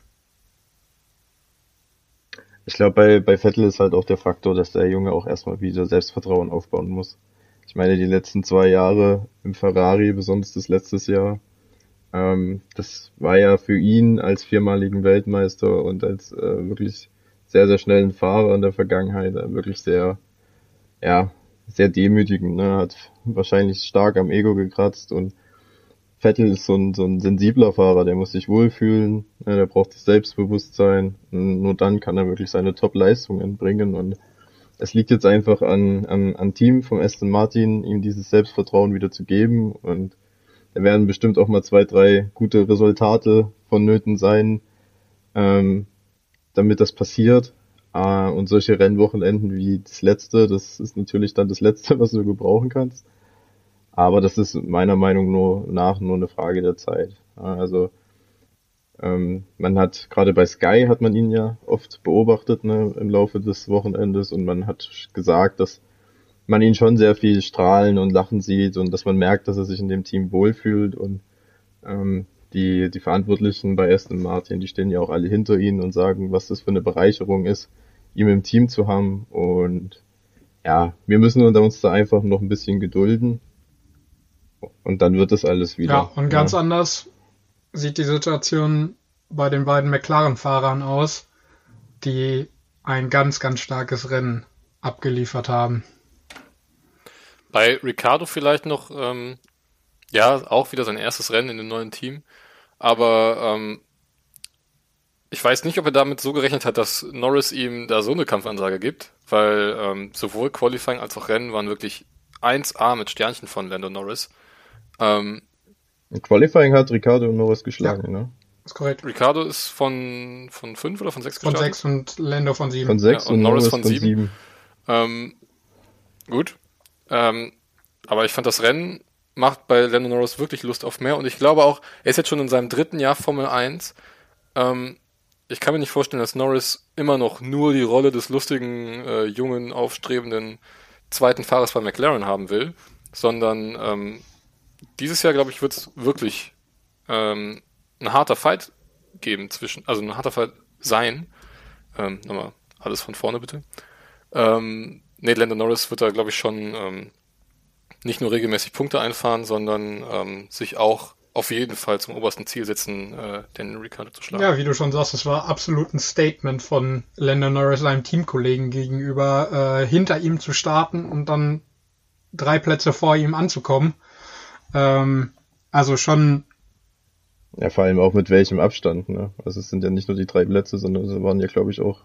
Ich glaube, bei, bei Vettel ist halt auch der Faktor, dass der Junge auch erstmal wieder Selbstvertrauen aufbauen muss. Ich meine, die letzten zwei Jahre im Ferrari, besonders das letztes Jahr, ähm, das war ja für ihn als viermaligen Weltmeister und als äh, wirklich sehr, sehr schnellen Fahrer in der Vergangenheit, äh, wirklich sehr, ja, sehr demütigend, ne? hat wahrscheinlich stark am Ego gekratzt und Vettel ist so ein, so ein sensibler Fahrer, der muss sich wohlfühlen, ne? der braucht das Selbstbewusstsein, und nur dann kann er wirklich seine Top-Leistungen bringen und es liegt jetzt einfach an, an, an Team vom Aston Martin, ihm dieses Selbstvertrauen wieder zu geben und da werden bestimmt auch mal zwei, drei gute Resultate vonnöten sein, ähm, damit das passiert. Äh, und solche Rennwochenenden wie das letzte, das ist natürlich dann das letzte, was du gebrauchen kannst. Aber das ist meiner Meinung nur nach nur eine Frage der Zeit. Also ähm, man hat gerade bei Sky hat man ihn ja oft beobachtet ne, im Laufe des Wochenendes und man hat gesagt, dass man ihn schon sehr viel strahlen und lachen sieht und dass man merkt, dass er sich in dem Team wohlfühlt und ähm, die, die Verantwortlichen bei Aston Martin, die stehen ja auch alle hinter ihnen und sagen, was das für eine Bereicherung ist, ihn im Team zu haben. Und ja, wir müssen uns da einfach noch ein bisschen gedulden. Und dann wird das alles wieder. Ja, und ganz ja. anders sieht die Situation bei den beiden McLaren-Fahrern aus, die ein ganz, ganz starkes Rennen abgeliefert haben. Bei Ricardo vielleicht noch, ähm, ja, auch wieder sein erstes Rennen in dem neuen Team. Aber ähm, ich weiß nicht, ob er damit so gerechnet hat, dass Norris ihm da so eine Kampfansage gibt, weil ähm, sowohl Qualifying als auch Rennen waren wirklich 1A mit Sternchen von Lando Norris. Ähm, In Qualifying hat Ricardo Norris geschlagen, ja. ne? Ist korrekt. Ricardo ist von, von 5 oder von 6 Von 6 und Lando von 7. Von 6 ja, und, und, Norris, von 7. Ähm, gut. Ähm, aber ich fand das Rennen macht bei Lando Norris wirklich Lust auf mehr und ich glaube auch, er ist jetzt schon in seinem dritten Jahr Formel 1. Ähm, ich kann mir nicht vorstellen, dass Norris immer noch nur die Rolle des lustigen, äh, jungen, aufstrebenden zweiten Fahrers bei McLaren haben will, sondern ähm, dieses Jahr, glaube ich, wird es wirklich ähm, ein harter Fight geben zwischen, also ein harter Fight sein. Ähm, nochmal alles von vorne bitte. Ähm, nee, Lando Norris wird da, glaube ich, schon ähm, nicht nur regelmäßig Punkte einfahren, sondern ähm, sich auch auf jeden Fall zum obersten Ziel setzen, äh, den Ricardo zu schlagen. Ja, wie du schon sagst, es war absolut ein Statement von Lando Norris seinem Teamkollegen gegenüber, äh, hinter ihm zu starten und dann drei Plätze vor ihm anzukommen. Ähm, also schon. Ja, vor allem auch mit welchem Abstand. Ne? Also es sind ja nicht nur die drei Plätze, sondern es waren ja, glaube ich, auch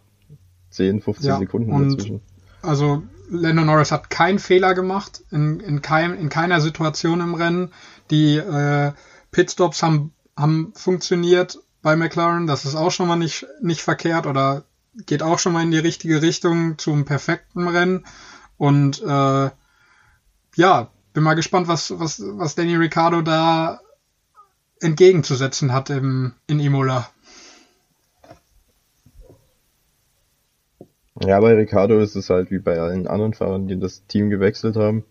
10, 15 ja, Sekunden dazwischen. Also Lando Norris hat keinen Fehler gemacht in, in, kein, in keiner Situation im Rennen. Die äh, Pitstops haben, haben funktioniert bei McLaren. Das ist auch schon mal nicht, nicht verkehrt oder geht auch schon mal in die richtige Richtung zum perfekten Rennen. Und äh, ja, bin mal gespannt, was, was, was Danny Ricciardo da entgegenzusetzen hat im, in Imola. Ja, bei Ricciardo ist es halt wie bei allen anderen Fahrern, die das Team gewechselt haben.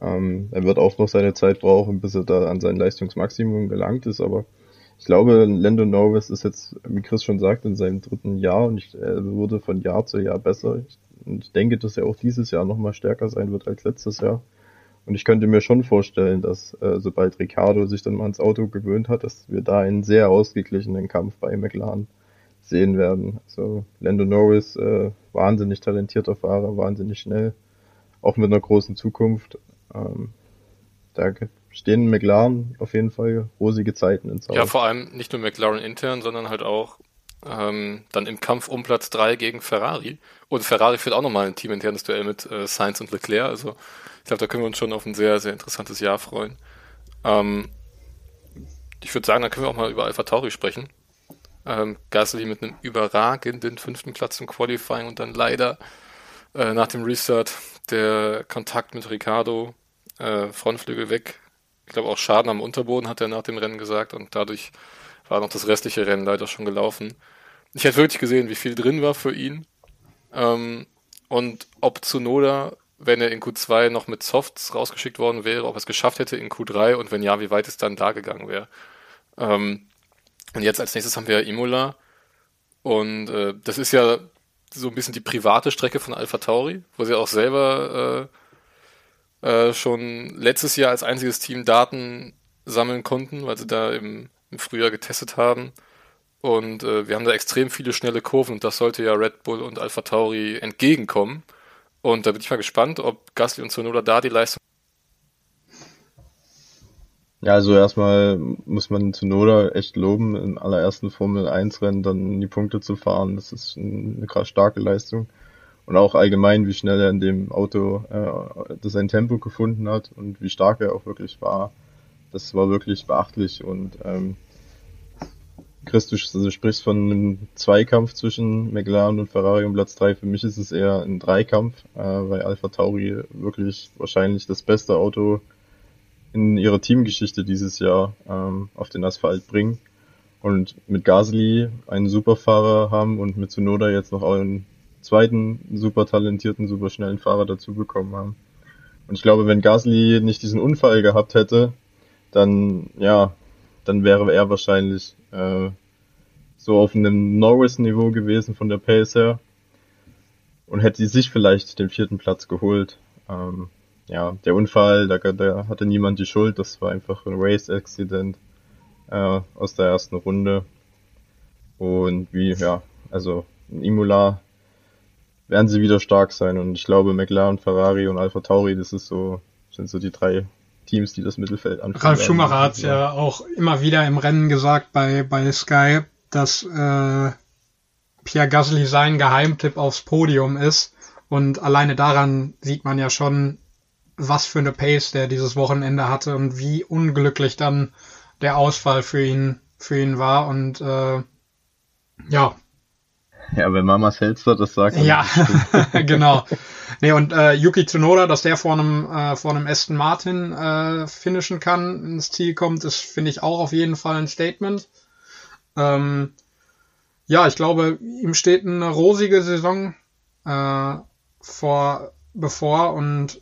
Ähm, er wird auch noch seine Zeit brauchen, bis er da an sein Leistungsmaximum gelangt ist, aber ich glaube, Lando Norris ist jetzt, wie Chris schon sagt, in seinem dritten Jahr und ich, er wurde von Jahr zu Jahr besser. Ich, und ich denke, dass er auch dieses Jahr nochmal stärker sein wird als letztes Jahr. Und ich könnte mir schon vorstellen, dass äh, sobald Ricardo sich dann mal ans Auto gewöhnt hat, dass wir da einen sehr ausgeglichenen Kampf bei McLaren sehen werden. Also Lando Norris, äh, wahnsinnig talentierter Fahrer, wahnsinnig schnell, auch mit einer großen Zukunft. Ähm, da stehen McLaren auf jeden Fall rosige Zeiten ins Haus. Ja, vor allem nicht nur McLaren intern, sondern halt auch ähm, dann im Kampf um Platz 3 gegen Ferrari. Und Ferrari führt auch nochmal ein teaminternes Duell mit äh, Sainz und Leclerc. Also ich glaube, da können wir uns schon auf ein sehr, sehr interessantes Jahr freuen. Ähm, ich würde sagen, da können wir auch mal über Alpha Tauri sprechen. Ähm, Gasly mit einem überragenden fünften Platz im Qualifying und dann leider äh, nach dem Restart der Kontakt mit Ricardo, äh, Frontflügel weg. Ich glaube auch Schaden am Unterboden hat er nach dem Rennen gesagt und dadurch war noch das restliche Rennen leider schon gelaufen. Ich hätte wirklich gesehen, wie viel drin war für ihn. Ähm, und ob Tsunoda, wenn er in Q2 noch mit Softs rausgeschickt worden wäre, ob er es geschafft hätte in Q3 und wenn ja, wie weit es dann da gegangen wäre. Ähm, und jetzt als nächstes haben wir Imola. Und äh, das ist ja so ein bisschen die private Strecke von Alpha Tauri, wo sie auch selber äh, äh, schon letztes Jahr als einziges Team Daten sammeln konnten, weil sie da im, im Frühjahr getestet haben. Und äh, wir haben da extrem viele schnelle Kurven und das sollte ja Red Bull und Alpha Tauri entgegenkommen. Und da bin ich mal gespannt, ob Gasly und Sonoda da die Leistung ja, also erstmal muss man Tsunoda echt loben, im allerersten Formel 1 Rennen dann die Punkte zu fahren. Das ist eine krass starke Leistung. Und auch allgemein, wie schnell er in dem Auto äh, sein Tempo gefunden hat und wie stark er auch wirklich war. Das war wirklich beachtlich und ähm, Chris, du also sprichst von einem Zweikampf zwischen McLaren und Ferrari um Platz 3. Für mich ist es eher ein Dreikampf, äh, weil Alpha Tauri wirklich wahrscheinlich das beste Auto in ihrer Teamgeschichte dieses Jahr ähm, auf den Asphalt bringen. Und mit Gasly einen Superfahrer haben und mit Tsunoda jetzt noch einen zweiten super talentierten, super schnellen Fahrer dazu bekommen haben. Und ich glaube, wenn Gasly nicht diesen Unfall gehabt hätte, dann, ja, dann wäre er wahrscheinlich äh, so auf einem Norris-Niveau gewesen von der Pace her und hätte sich vielleicht den vierten Platz geholt. Ähm, ja, der Unfall, da, da hatte niemand die Schuld, das war einfach ein Race-Accident äh, aus der ersten Runde. Und wie, ja, also in Imola werden sie wieder stark sein und ich glaube McLaren, Ferrari und Alpha Tauri, das ist so, sind so die drei Teams, die das Mittelfeld anführen. Ralf Schumacher hat ja auch immer wieder im Rennen gesagt bei, bei Sky, dass äh, Pierre Gasly sein Geheimtipp aufs Podium ist. Und alleine daran sieht man ja schon, was für eine Pace der dieses Wochenende hatte und wie unglücklich dann der Ausfall für ihn für ihn war und äh, ja. Ja, wenn Mama Selster das sagt. Ja, genau. Nee, und äh, Yuki Tsunoda, dass der vor einem, äh, vor einem Aston Martin äh, finishen kann, ins Ziel kommt, ist, finde ich, auch auf jeden Fall ein Statement. Ähm, ja, ich glaube, ihm steht eine rosige Saison äh, vor bevor und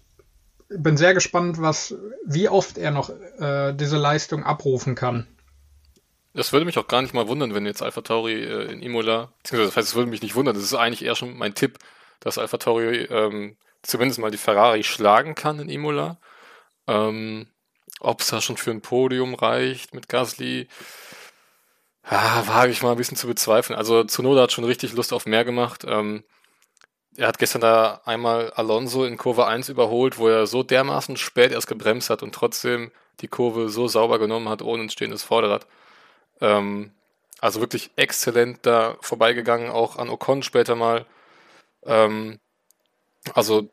bin sehr gespannt, was, wie oft er noch äh, diese Leistung abrufen kann. Das würde mich auch gar nicht mal wundern, wenn jetzt Alpha Tauri äh, in Imola, beziehungsweise das heißt, es würde mich nicht wundern, das ist eigentlich eher schon mein Tipp, dass Alpha Tauri ähm, zumindest mal die Ferrari schlagen kann in Imola. Ähm, Ob es da schon für ein Podium reicht mit Gasly, ja, wage ich mal ein bisschen zu bezweifeln. Also Zunoda hat schon richtig Lust auf mehr gemacht. Ähm, er hat gestern da einmal Alonso in Kurve 1 überholt, wo er so dermaßen spät erst gebremst hat und trotzdem die Kurve so sauber genommen hat, ohne ein stehendes Vorderrad. Ähm, also wirklich exzellent da vorbeigegangen, auch an Ocon später mal. Ähm, also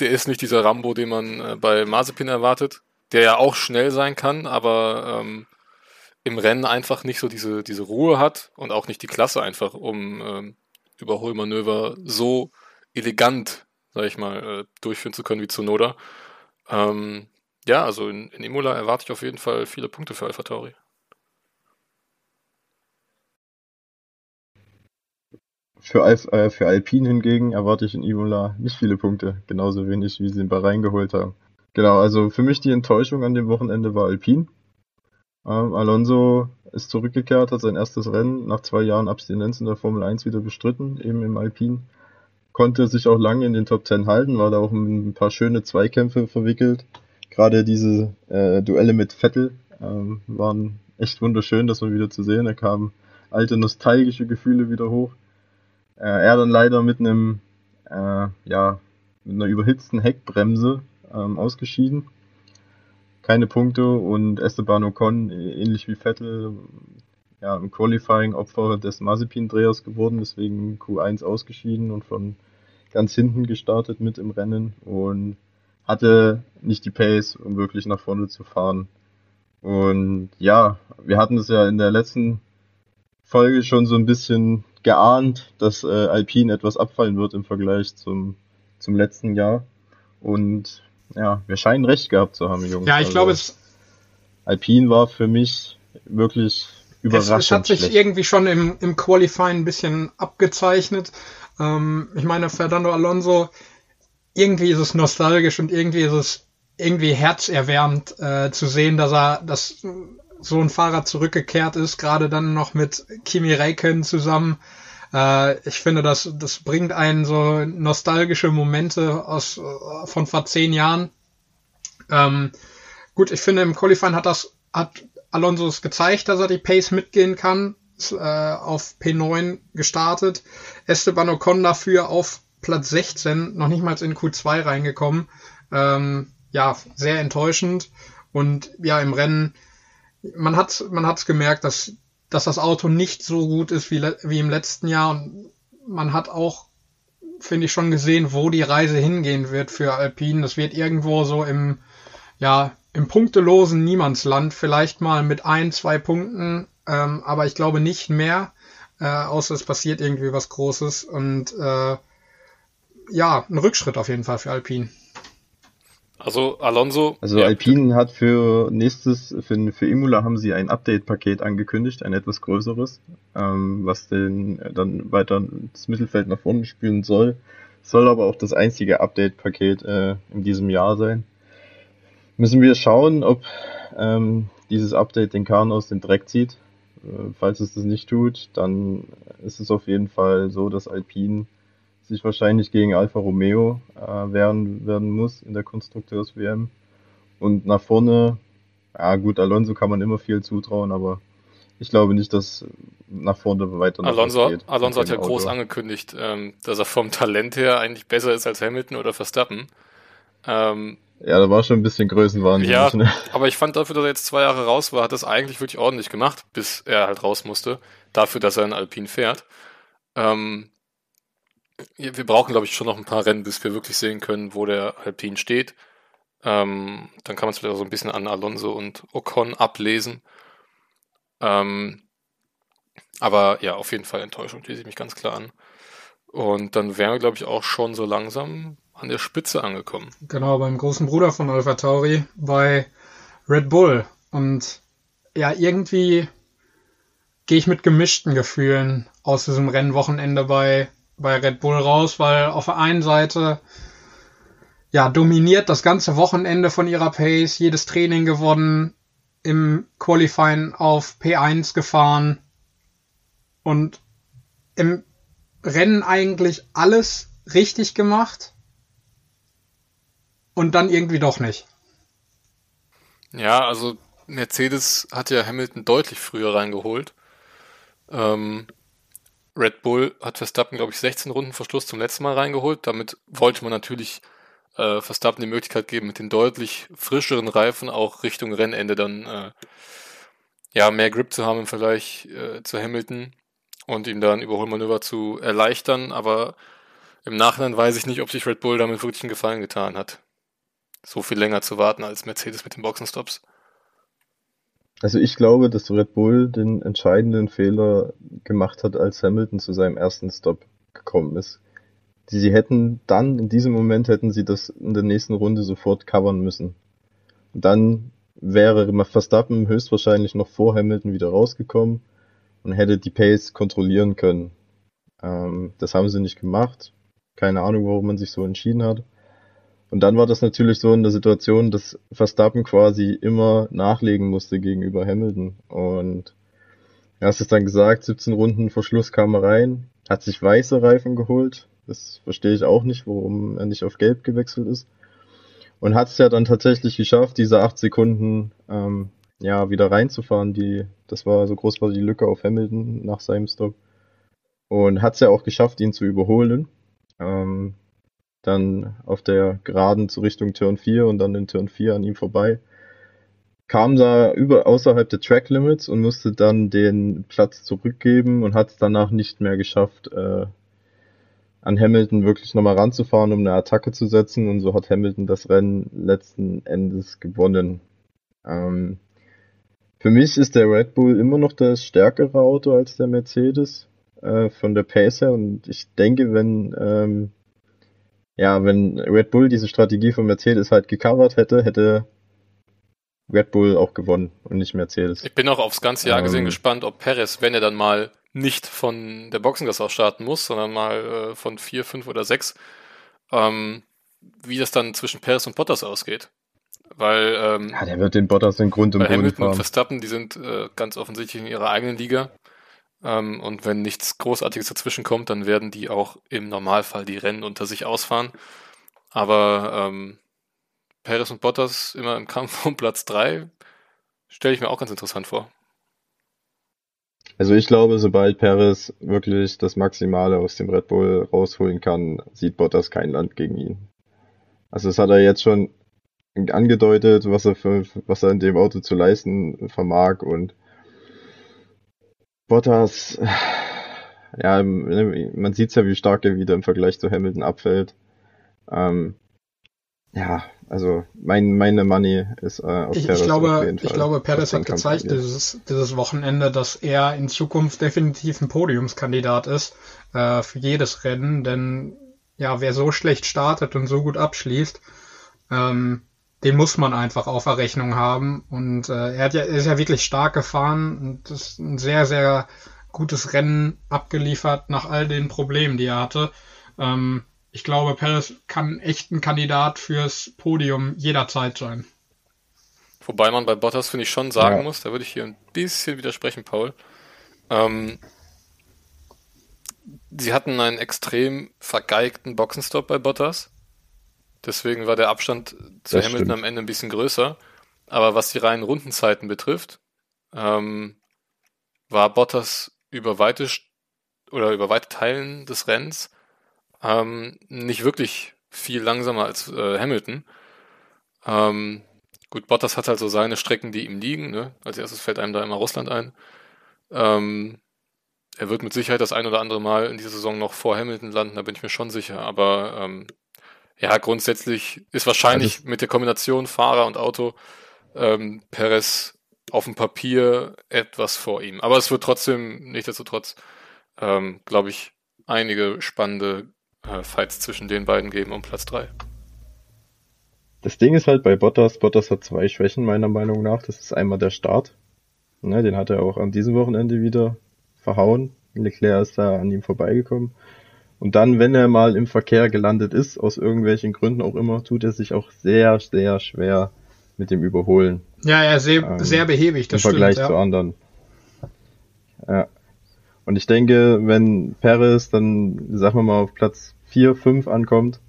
der ist nicht dieser Rambo, den man äh, bei Mazepin erwartet, der ja auch schnell sein kann, aber ähm, im Rennen einfach nicht so diese, diese Ruhe hat und auch nicht die Klasse einfach, um ähm, Überholmanöver so elegant, sag ich mal, äh, durchführen zu können wie Zunoda. Ähm, ja, also in, in Imola erwarte ich auf jeden Fall viele Punkte für Alpha Tauri. Für, Alf, äh, für Alpine hingegen erwarte ich in Imola nicht viele Punkte, genauso wenig wie sie in Bahrain geholt haben. Genau, also für mich die Enttäuschung an dem Wochenende war Alpine. Ähm, Alonso ist zurückgekehrt, hat sein erstes Rennen nach zwei Jahren Abstinenz in der Formel 1 wieder bestritten, eben im Alpine. Konnte sich auch lange in den Top 10 halten, war da auch in ein paar schöne Zweikämpfe verwickelt. Gerade diese äh, Duelle mit Vettel ähm, waren echt wunderschön, das mal wieder zu sehen. Da kamen alte nostalgische Gefühle wieder hoch. Äh, er dann leider mit einem, äh, ja, mit einer überhitzten Heckbremse ähm, ausgeschieden. Keine Punkte und Esteban Ocon, ähnlich wie Vettel, ja, im Qualifying Opfer des Mazepin-Drehers geworden, deswegen Q1 ausgeschieden und von ganz hinten gestartet mit im Rennen und hatte nicht die Pace, um wirklich nach vorne zu fahren. Und ja, wir hatten es ja in der letzten Folge schon so ein bisschen geahnt, dass äh, Alpine etwas abfallen wird im Vergleich zum, zum letzten Jahr. Und ja, wir scheinen recht gehabt zu haben, Jungs. Ja, ich also, glaube, es. Alpine war für mich wirklich überraschend. Es, es hat sich schlecht. irgendwie schon im, im Qualifying ein bisschen abgezeichnet. Ähm, ich meine, Fernando Alonso, irgendwie ist es nostalgisch und irgendwie ist es irgendwie herzerwärmend äh, zu sehen, dass er, dass so ein Fahrer zurückgekehrt ist, gerade dann noch mit Kimi Räikkönen zusammen. Äh, ich finde, das, das bringt einen so nostalgische Momente aus, von vor zehn Jahren. Ähm, gut, ich finde, im Qualifying hat das, hat Alonso es gezeigt, dass er die Pace mitgehen kann. Äh, auf P9 gestartet. Esteban Ocon dafür auf Platz 16, noch nicht mal in Q2 reingekommen. Ähm, ja, sehr enttäuschend. Und ja, im Rennen man hat man hat's gemerkt, dass dass das Auto nicht so gut ist wie wie im letzten Jahr und man hat auch finde ich schon gesehen, wo die Reise hingehen wird für Alpine. Das wird irgendwo so im ja im punktelosen Niemandsland vielleicht mal mit ein zwei Punkten, ähm, aber ich glaube nicht mehr, äh, außer es passiert irgendwie was Großes und äh, ja ein Rückschritt auf jeden Fall für Alpine. Also Alonso. Also ja. Alpine hat für nächstes, für, für Imola haben sie ein Update-Paket angekündigt, ein etwas größeres, ähm, was den äh, dann weiter das Mittelfeld nach vorne spielen soll. Soll aber auch das einzige Update-Paket äh, in diesem Jahr sein. Müssen wir schauen, ob ähm, dieses Update den Kahn aus dem Dreck zieht. Äh, falls es das nicht tut, dann ist es auf jeden Fall so, dass Alpine sich wahrscheinlich gegen Alfa Romeo äh, wehren werden muss in der Konstrukteurs-WM. Und nach vorne, ja gut, Alonso kann man immer viel zutrauen, aber ich glaube nicht, dass nach vorne weiter Alonso, geht. Alonso hat ja Auto. groß angekündigt, ähm, dass er vom Talent her eigentlich besser ist als Hamilton oder Verstappen. Ähm, ja, da war schon ein bisschen Größenwahnsinn. Ja, ne? aber ich fand dafür, dass er jetzt zwei Jahre raus war, hat das eigentlich wirklich ordentlich gemacht, bis er halt raus musste. Dafür, dass er in Alpine fährt. Ähm, wir brauchen, glaube ich, schon noch ein paar Rennen, bis wir wirklich sehen können, wo der Alpine steht. Ähm, dann kann man es vielleicht auch so ein bisschen an Alonso und Ocon ablesen. Ähm, aber ja, auf jeden Fall Enttäuschung, schließe ich mich ganz klar an. Und dann wären wir, glaube ich, auch schon so langsam an der Spitze angekommen. Genau, beim großen Bruder von Alpha Tauri, bei Red Bull. Und ja, irgendwie gehe ich mit gemischten Gefühlen aus diesem Rennwochenende bei bei Red Bull raus, weil auf der einen Seite ja, dominiert das ganze Wochenende von ihrer Pace, jedes Training gewonnen, im Qualifying auf P1 gefahren und im Rennen eigentlich alles richtig gemacht und dann irgendwie doch nicht. Ja, also Mercedes hat ja Hamilton deutlich früher reingeholt. Ähm, Red Bull hat Verstappen, glaube ich, 16 Runden vor Schluss zum letzten Mal reingeholt. Damit wollte man natürlich äh, Verstappen die Möglichkeit geben, mit den deutlich frischeren Reifen auch Richtung Rennende dann äh, ja mehr Grip zu haben im Vergleich äh, zu Hamilton und ihm dann Überholmanöver zu erleichtern. Aber im Nachhinein weiß ich nicht, ob sich Red Bull damit wirklich einen Gefallen getan hat, so viel länger zu warten als Mercedes mit den Boxenstops. Also ich glaube, dass Red Bull den entscheidenden Fehler gemacht hat, als Hamilton zu seinem ersten Stop gekommen ist sie hätten dann, in diesem Moment hätten sie das in der nächsten Runde sofort covern müssen. Und dann wäre Verstappen höchstwahrscheinlich noch vor Hamilton wieder rausgekommen und hätte die Pace kontrollieren können. Ähm, das haben sie nicht gemacht. Keine Ahnung, warum man sich so entschieden hat. Und dann war das natürlich so in der Situation, dass Verstappen quasi immer nachlegen musste gegenüber Hamilton. Und er hat es dann gesagt, 17 Runden vor Schluss kam er rein, hat sich weiße Reifen geholt, das verstehe ich auch nicht, warum er nicht auf Gelb gewechselt ist. Und hat es ja dann tatsächlich geschafft, diese acht Sekunden ähm, ja wieder reinzufahren. Die, das war so groß war die Lücke auf Hamilton nach seinem Stop. Und hat es ja auch geschafft, ihn zu überholen. Ähm, dann auf der Geraden zu Richtung Turn 4 und dann in Turn 4 an ihm vorbei. Kam da über außerhalb der Track Limits und musste dann den Platz zurückgeben und hat es danach nicht mehr geschafft, äh, an Hamilton wirklich nochmal ranzufahren, um eine Attacke zu setzen. Und so hat Hamilton das Rennen letzten Endes gewonnen. Ähm, für mich ist der Red Bull immer noch das stärkere Auto als der Mercedes äh, von der Pace her. Und ich denke, wenn ähm, ja, wenn Red Bull diese Strategie von Mercedes halt gecovert hätte, hätte Red Bull auch gewonnen und nicht Mercedes. Ich bin auch aufs ganze Jahr gesehen ähm, gespannt, ob Perez, wenn er dann mal nicht von der Boxengasse aus starten muss, sondern mal äh, von vier, fünf oder sechs, ähm, wie das dann zwischen Perez und Bottas ausgeht. Weil ähm, ja, der wird den Bottas in Grund und Boden Hamilton fahren. und Verstappen, die sind äh, ganz offensichtlich in ihrer eigenen Liga. Ähm, und wenn nichts Großartiges dazwischen kommt, dann werden die auch im Normalfall die Rennen unter sich ausfahren. Aber ähm, Perez und Bottas immer im Kampf um Platz 3 stelle ich mir auch ganz interessant vor. Also ich glaube, sobald Perez wirklich das Maximale aus dem Red Bull rausholen kann, sieht Bottas kein Land gegen ihn. Also das hat er jetzt schon angedeutet, was er für, was er in dem Auto zu leisten vermag und Bottas, ja, man sieht ja, wie stark er wieder im Vergleich zu Hamilton abfällt. Ähm, ja, also mein, meine Money ist äh, auf ich, Perez ich glaube, auf jeden Fall. Ich glaube, Perez hat gezeigt dieses, dieses Wochenende, dass er in Zukunft definitiv ein Podiumskandidat ist äh, für jedes Rennen, denn ja, wer so schlecht startet und so gut abschließt, ähm, den muss man einfach auf der Rechnung haben. Und äh, er, hat ja, er ist ja wirklich stark gefahren und ist ein sehr, sehr gutes Rennen abgeliefert nach all den Problemen, die er hatte. Ähm, ich glaube, Perez kann echt ein Kandidat fürs Podium jederzeit sein. Wobei man bei Bottas, finde ich, schon sagen ja. muss, da würde ich hier ein bisschen widersprechen, Paul. Ähm, sie hatten einen extrem vergeigten Boxenstopp bei Bottas. Deswegen war der Abstand zu das Hamilton stimmt. am Ende ein bisschen größer. Aber was die reinen Rundenzeiten betrifft, ähm, war Bottas über weite oder über weite Teilen des Rennens ähm, nicht wirklich viel langsamer als äh, Hamilton. Ähm, gut, Bottas hat halt so seine Strecken, die ihm liegen. Ne? Als erstes fällt einem da immer Russland ein. Ähm, er wird mit Sicherheit das ein oder andere Mal in dieser Saison noch vor Hamilton landen, da bin ich mir schon sicher. Aber ähm, ja, grundsätzlich ist wahrscheinlich also mit der Kombination Fahrer und Auto ähm, Perez auf dem Papier etwas vor ihm. Aber es wird trotzdem, nichtsdestotrotz, ähm, glaube ich, einige spannende äh, Fights zwischen den beiden geben um Platz 3. Das Ding ist halt bei Bottas, Bottas hat zwei Schwächen meiner Meinung nach. Das ist einmal der Start. Ne, den hat er auch an diesem Wochenende wieder verhauen. Leclerc ist da an ihm vorbeigekommen. Und dann, wenn er mal im Verkehr gelandet ist, aus irgendwelchen Gründen auch immer, tut er sich auch sehr, sehr schwer mit dem Überholen. Ja, ist sehr, ähm, sehr behäbig, das Im Vergleich stimmt, ja. zu anderen. Ja. Und ich denke, wenn Perez dann, sagen wir mal, auf Platz 4, 5 ankommt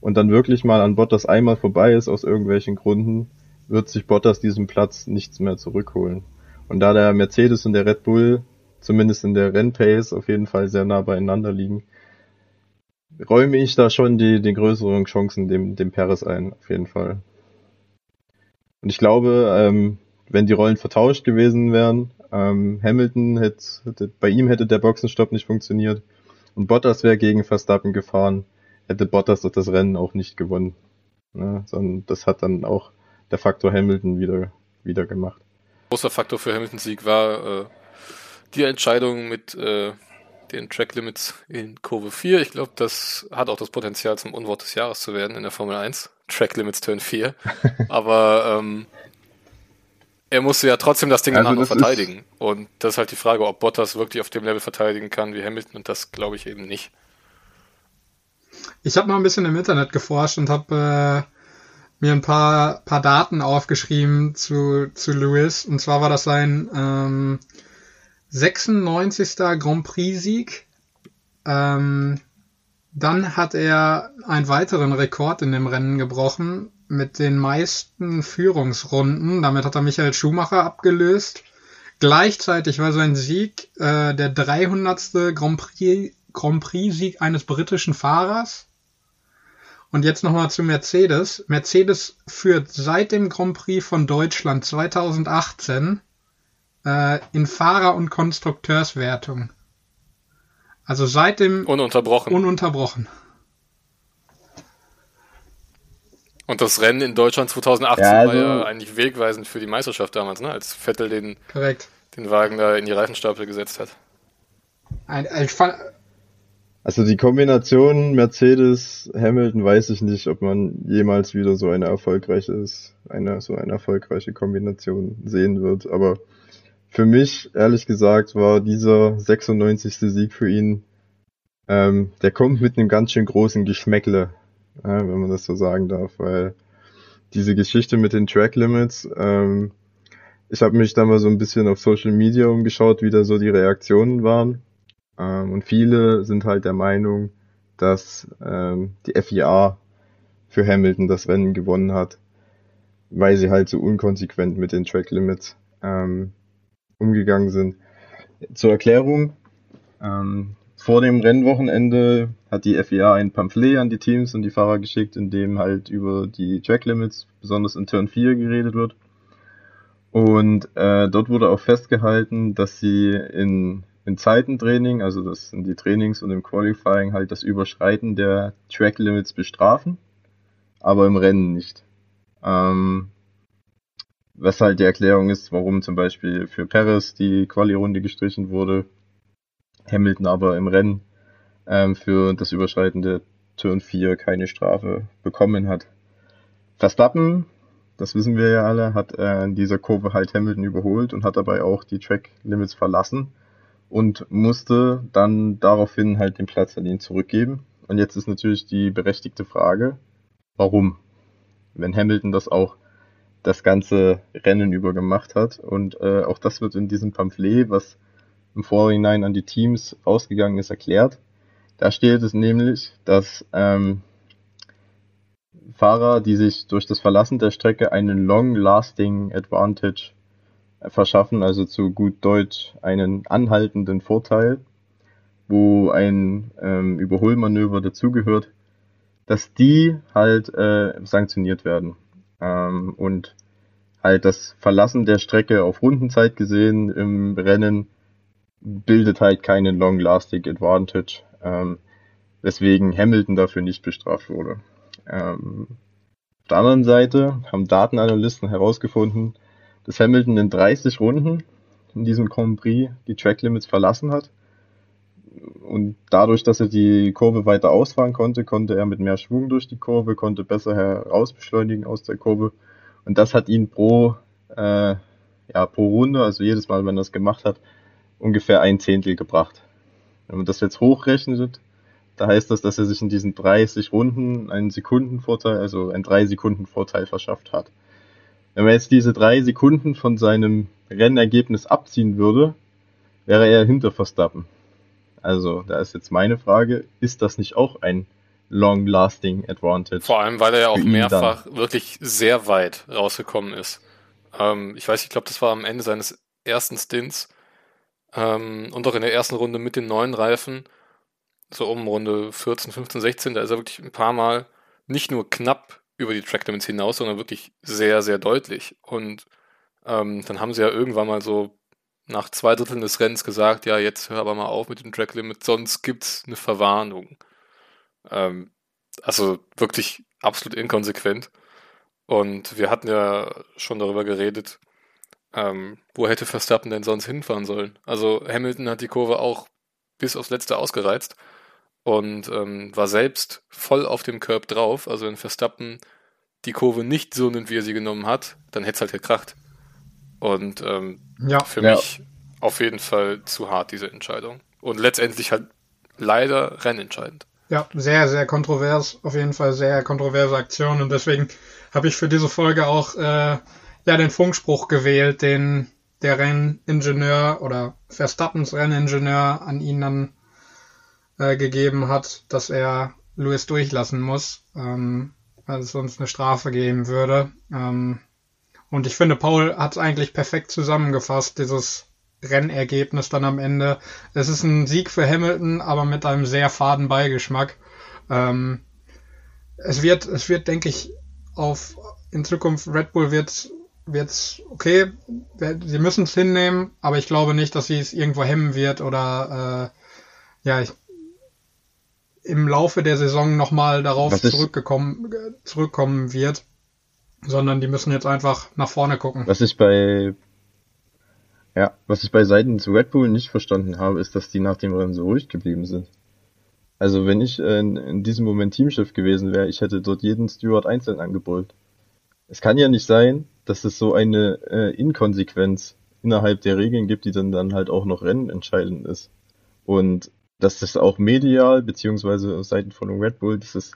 und dann wirklich mal an Bottas einmal vorbei ist aus irgendwelchen Gründen, wird sich Bottas diesen Platz nichts mehr zurückholen. Und da der Mercedes und der Red Bull zumindest in der Rennpace auf jeden Fall sehr nah beieinander liegen, räume ich da schon die, die größeren Chancen dem, dem Perez ein, auf jeden Fall. Und ich glaube, ähm, wenn die Rollen vertauscht gewesen wären, ähm, Hamilton hätte, hätte, bei ihm hätte der Boxenstopp nicht funktioniert und Bottas wäre gegen Verstappen gefahren, hätte Bottas das Rennen auch nicht gewonnen. Ne? Sondern das hat dann auch der Faktor Hamilton wieder, wieder gemacht. Großer Faktor für Hamiltons Sieg war äh, die Entscheidung mit äh, den Track Limits in Kurve 4. Ich glaube, das hat auch das Potenzial zum Unwort des Jahres zu werden in der Formel 1. Track Limits Turn 4. Aber ähm, er musste ja trotzdem das Ding also noch verteidigen. Und das ist halt die Frage, ob Bottas wirklich auf dem Level verteidigen kann wie Hamilton. Und das glaube ich eben nicht. Ich habe mal ein bisschen im Internet geforscht und habe äh, mir ein paar, paar Daten aufgeschrieben zu, zu Lewis. Und zwar war das sein ähm, 96. Grand Prix-Sieg. Ähm, dann hat er einen weiteren Rekord in dem Rennen gebrochen mit den meisten Führungsrunden. Damit hat er Michael Schumacher abgelöst. Gleichzeitig war sein Sieg äh, der 300. Grand Prix, Grand Prix Sieg eines britischen Fahrers. Und jetzt nochmal zu Mercedes. Mercedes führt seit dem Grand Prix von Deutschland 2018 äh, in Fahrer- und Konstrukteurswertung. Also seit dem... Ununterbrochen. Ununterbrochen. Und das Rennen in Deutschland 2018 ja, also, war ja eigentlich wegweisend für die Meisterschaft damals, ne? als Vettel den, korrekt. den Wagen da in die Reifenstapel gesetzt hat. Ein, ich fand, also die Kombination Mercedes-Hamilton weiß ich nicht, ob man jemals wieder so eine erfolgreiche, eine, so eine erfolgreiche Kombination sehen wird. Aber für mich, ehrlich gesagt, war dieser 96. Sieg für ihn, ähm, der kommt mit einem ganz schön großen Geschmäckle, ja, wenn man das so sagen darf, weil diese Geschichte mit den Track Limits, ähm, ich habe mich da mal so ein bisschen auf Social Media umgeschaut, wie da so die Reaktionen waren. Ähm, und viele sind halt der Meinung, dass ähm, die FIA für Hamilton das Rennen gewonnen hat, weil sie halt so unkonsequent mit den Track Limits ähm, umgegangen sind. Zur Erklärung, ähm, vor dem Rennwochenende hat die FIA ein Pamphlet an die Teams und die Fahrer geschickt, in dem halt über die Track Limits, besonders in Turn 4, geredet wird. Und äh, dort wurde auch festgehalten, dass sie in, in Zeitentraining, also das sind die Trainings und im Qualifying halt das Überschreiten der Track Limits bestrafen, aber im Rennen nicht. Ähm, was halt die Erklärung ist, warum zum Beispiel für Perez die Quali-Runde gestrichen wurde, Hamilton aber im Rennen ähm, für das Überschreiten der Turn 4 keine Strafe bekommen hat. Verstappen, das wissen wir ja alle, hat äh, in dieser Kurve halt Hamilton überholt und hat dabei auch die Track Limits verlassen und musste dann daraufhin halt den Platz an ihn zurückgeben. Und jetzt ist natürlich die berechtigte Frage, warum? Wenn Hamilton das auch das ganze Rennen über gemacht hat. Und äh, auch das wird in diesem Pamphlet, was im Vorhinein an die Teams rausgegangen ist, erklärt. Da steht es nämlich, dass ähm, Fahrer, die sich durch das Verlassen der Strecke einen long-lasting advantage verschaffen, also zu gut Deutsch einen anhaltenden Vorteil, wo ein ähm, Überholmanöver dazugehört, dass die halt äh, sanktioniert werden. Ähm, und halt das Verlassen der Strecke auf Rundenzeit gesehen im Rennen bildet halt keinen Long-Lasting Advantage, ähm, weswegen Hamilton dafür nicht bestraft wurde. Ähm, auf der anderen Seite haben Datenanalysten herausgefunden, dass Hamilton in 30 Runden in diesem Grand Prix die Track Limits verlassen hat. Und dadurch, dass er die Kurve weiter ausfahren konnte, konnte er mit mehr Schwung durch die Kurve, konnte besser herausbeschleunigen aus der Kurve. Und das hat ihn pro, äh, ja, pro Runde, also jedes Mal, wenn er das gemacht hat, ungefähr ein Zehntel gebracht. Wenn man das jetzt hochrechnet, da heißt das, dass er sich in diesen 30 Runden einen Sekundenvorteil, also einen 3 Sekunden Vorteil verschafft hat. Wenn man jetzt diese 3 Sekunden von seinem Rennergebnis abziehen würde, wäre er hinter Verstappen. Also, da ist jetzt meine Frage, ist das nicht auch ein long-lasting Advantage? Vor allem, weil er ja auch mehrfach dann? wirklich sehr weit rausgekommen ist. Ähm, ich weiß, ich glaube, das war am Ende seines ersten Stints ähm, und auch in der ersten Runde mit den neuen Reifen, so um Runde 14, 15, 16, da ist er wirklich ein paar Mal nicht nur knapp über die Track Limits hinaus, sondern wirklich sehr, sehr deutlich. Und ähm, dann haben sie ja irgendwann mal so nach zwei Dritteln des Rennens gesagt, ja, jetzt hör aber mal auf mit dem Track Limit, sonst gibt's eine Verwarnung. Ähm, also wirklich absolut inkonsequent. Und wir hatten ja schon darüber geredet, ähm, wo hätte Verstappen denn sonst hinfahren sollen? Also Hamilton hat die Kurve auch bis aufs Letzte ausgereizt und ähm, war selbst voll auf dem Curb drauf. Also wenn Verstappen die Kurve nicht so nimmt, wie er sie genommen hat, dann hätte es halt gekracht. Und ähm, ja. für ja. mich auf jeden Fall zu hart, diese Entscheidung. Und letztendlich halt leider rennentscheidend. Ja, sehr, sehr kontrovers. Auf jeden Fall sehr kontroverse Aktion. Und deswegen habe ich für diese Folge auch äh, ja den Funkspruch gewählt, den der Renningenieur oder Verstappens Renningenieur an ihn dann äh, gegeben hat, dass er Lewis durchlassen muss, ähm, weil es sonst eine Strafe geben würde. Ähm, und ich finde, Paul hat es eigentlich perfekt zusammengefasst, dieses Rennergebnis dann am Ende. Es ist ein Sieg für Hamilton, aber mit einem sehr faden Beigeschmack. Ähm, es wird, es wird, denke ich, auf in Zukunft Red Bull wird wird's okay, sie müssen es hinnehmen, aber ich glaube nicht, dass sie es irgendwo hemmen wird oder äh, ja, ich, im Laufe der Saison nochmal darauf zurückgekommen, zurückkommen wird, sondern die müssen jetzt einfach nach vorne gucken. Was ich bei ja, was ich bei Seiten zu Red Bull nicht verstanden habe, ist, dass die nach dem Rennen so ruhig geblieben sind. Also wenn ich in, in diesem Moment Teamchef gewesen wäre, ich hätte dort jeden Steward einzeln angebrüllt. Es kann ja nicht sein, dass es so eine äh, Inkonsequenz innerhalb der Regeln gibt, die dann, dann halt auch noch rennentscheidend ist. Und dass das auch medial, beziehungsweise Seiten von Red Bull, dass es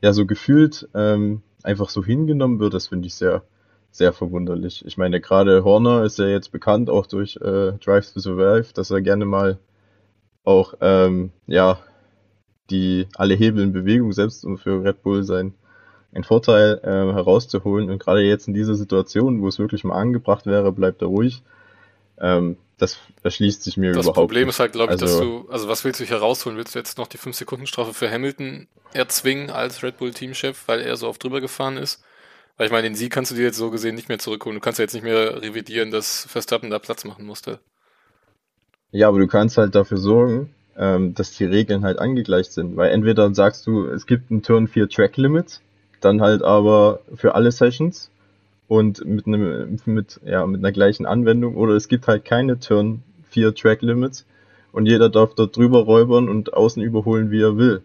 ja so gefühlt ähm, einfach so hingenommen wird, das finde ich sehr, sehr verwunderlich. Ich meine, gerade Horner ist ja jetzt bekannt, auch durch äh, Drive to Survive, dass er gerne mal auch, ähm, ja, die alle Hebel in Bewegung setzt, um für Red Bull sein einen Vorteil äh, herauszuholen. Und gerade jetzt in dieser Situation, wo es wirklich mal angebracht wäre, bleibt er ruhig. Ähm, das erschließt sich mir das überhaupt Das Problem ist halt, glaube ich, also, dass du, also was willst du hier rausholen? Willst du jetzt noch die 5-Sekunden-Strafe für Hamilton erzwingen als Red Bull-Teamchef, weil er so oft drüber gefahren ist? Weil ich meine, den Sieg kannst du dir jetzt so gesehen nicht mehr zurückholen. Du kannst ja jetzt nicht mehr revidieren, dass Verstappen da Platz machen musste. Ja, aber du kannst halt dafür sorgen, ähm, dass die Regeln halt angegleicht sind. Weil entweder sagst du, es gibt ein Turn 4 Track Limit, dann halt aber für alle Sessions und mit einem mit ja mit einer gleichen Anwendung oder es gibt halt keine Turn 4 Track Limits und jeder darf dort drüber räubern und außen überholen, wie er will.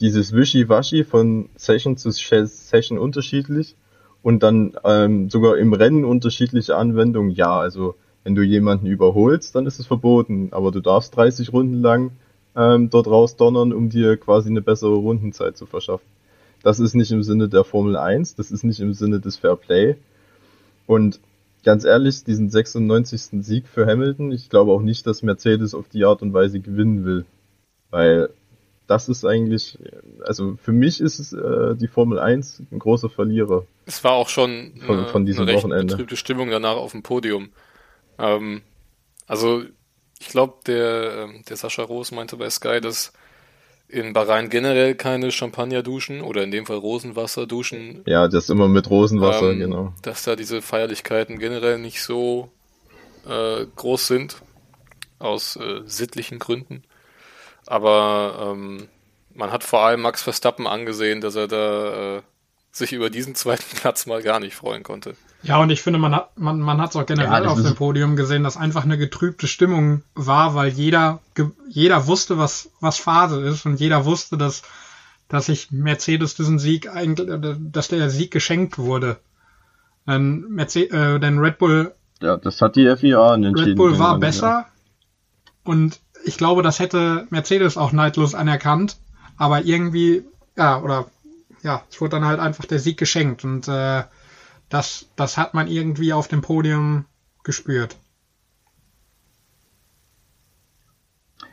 Dieses Wischiwaschi von Session zu Session unterschiedlich und dann ähm, sogar im Rennen unterschiedliche Anwendungen. Ja, also wenn du jemanden überholst, dann ist es verboten, aber du darfst 30 Runden lang ähm, dort rausdonnern, um dir quasi eine bessere Rundenzeit zu verschaffen. Das ist nicht im Sinne der Formel 1, das ist nicht im Sinne des Fair Play. Und ganz ehrlich, diesen 96. Sieg für Hamilton, ich glaube auch nicht, dass Mercedes auf die Art und Weise gewinnen will. Weil das ist eigentlich, also für mich ist es äh, die Formel 1 ein großer Verlierer. Es war auch schon von, eine, von diesem eine recht Wochenende. betrübte Stimmung danach auf dem Podium. Ähm, also ich glaube, der, ähm, der Sascha Roos meinte bei Sky, dass in Bahrain generell keine Champagner-Duschen oder in dem Fall Rosenwasser-Duschen. Ja, das immer mit Rosenwasser, ähm, genau. Dass da diese Feierlichkeiten generell nicht so äh, groß sind, aus äh, sittlichen Gründen. Aber ähm, man hat vor allem Max Verstappen angesehen, dass er da äh, sich über diesen zweiten Platz mal gar nicht freuen konnte. Ja, und ich finde, man hat man, man hat es auch generell ja, auf dem Podium gesehen, dass einfach eine getrübte Stimmung war, weil jeder jeder wusste, was was Phase ist und jeder wusste, dass dass sich Mercedes diesen Sieg eigentlich, äh, dass der Sieg geschenkt wurde. Denn, Mercedes, äh, denn Red Bull ja, das hat die FIA entschieden. Red Bull war besser und ich glaube, das hätte Mercedes auch neidlos anerkannt, aber irgendwie, ja, oder ja, es wurde dann halt einfach der Sieg geschenkt und äh, das, das hat man irgendwie auf dem Podium gespürt.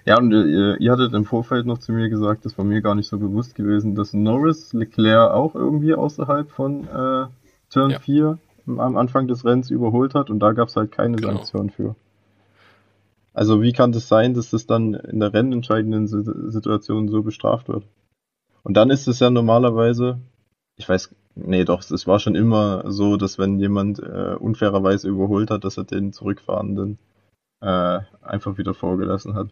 Ja, und ihr, äh, ihr hattet im Vorfeld noch zu mir gesagt, das war mir gar nicht so bewusst gewesen, dass Norris Leclerc auch irgendwie außerhalb von äh, Turn ja. 4 am Anfang des Rennens überholt hat und da gab es halt keine genau. Sanktion für. Also wie kann das sein, dass das dann in der rennentscheidenden Situation so bestraft wird? Und dann ist es ja normalerweise, ich weiß, nee doch, es war schon immer so, dass wenn jemand äh, unfairerweise überholt hat, dass er den Zurückfahrenden äh, einfach wieder vorgelassen hat.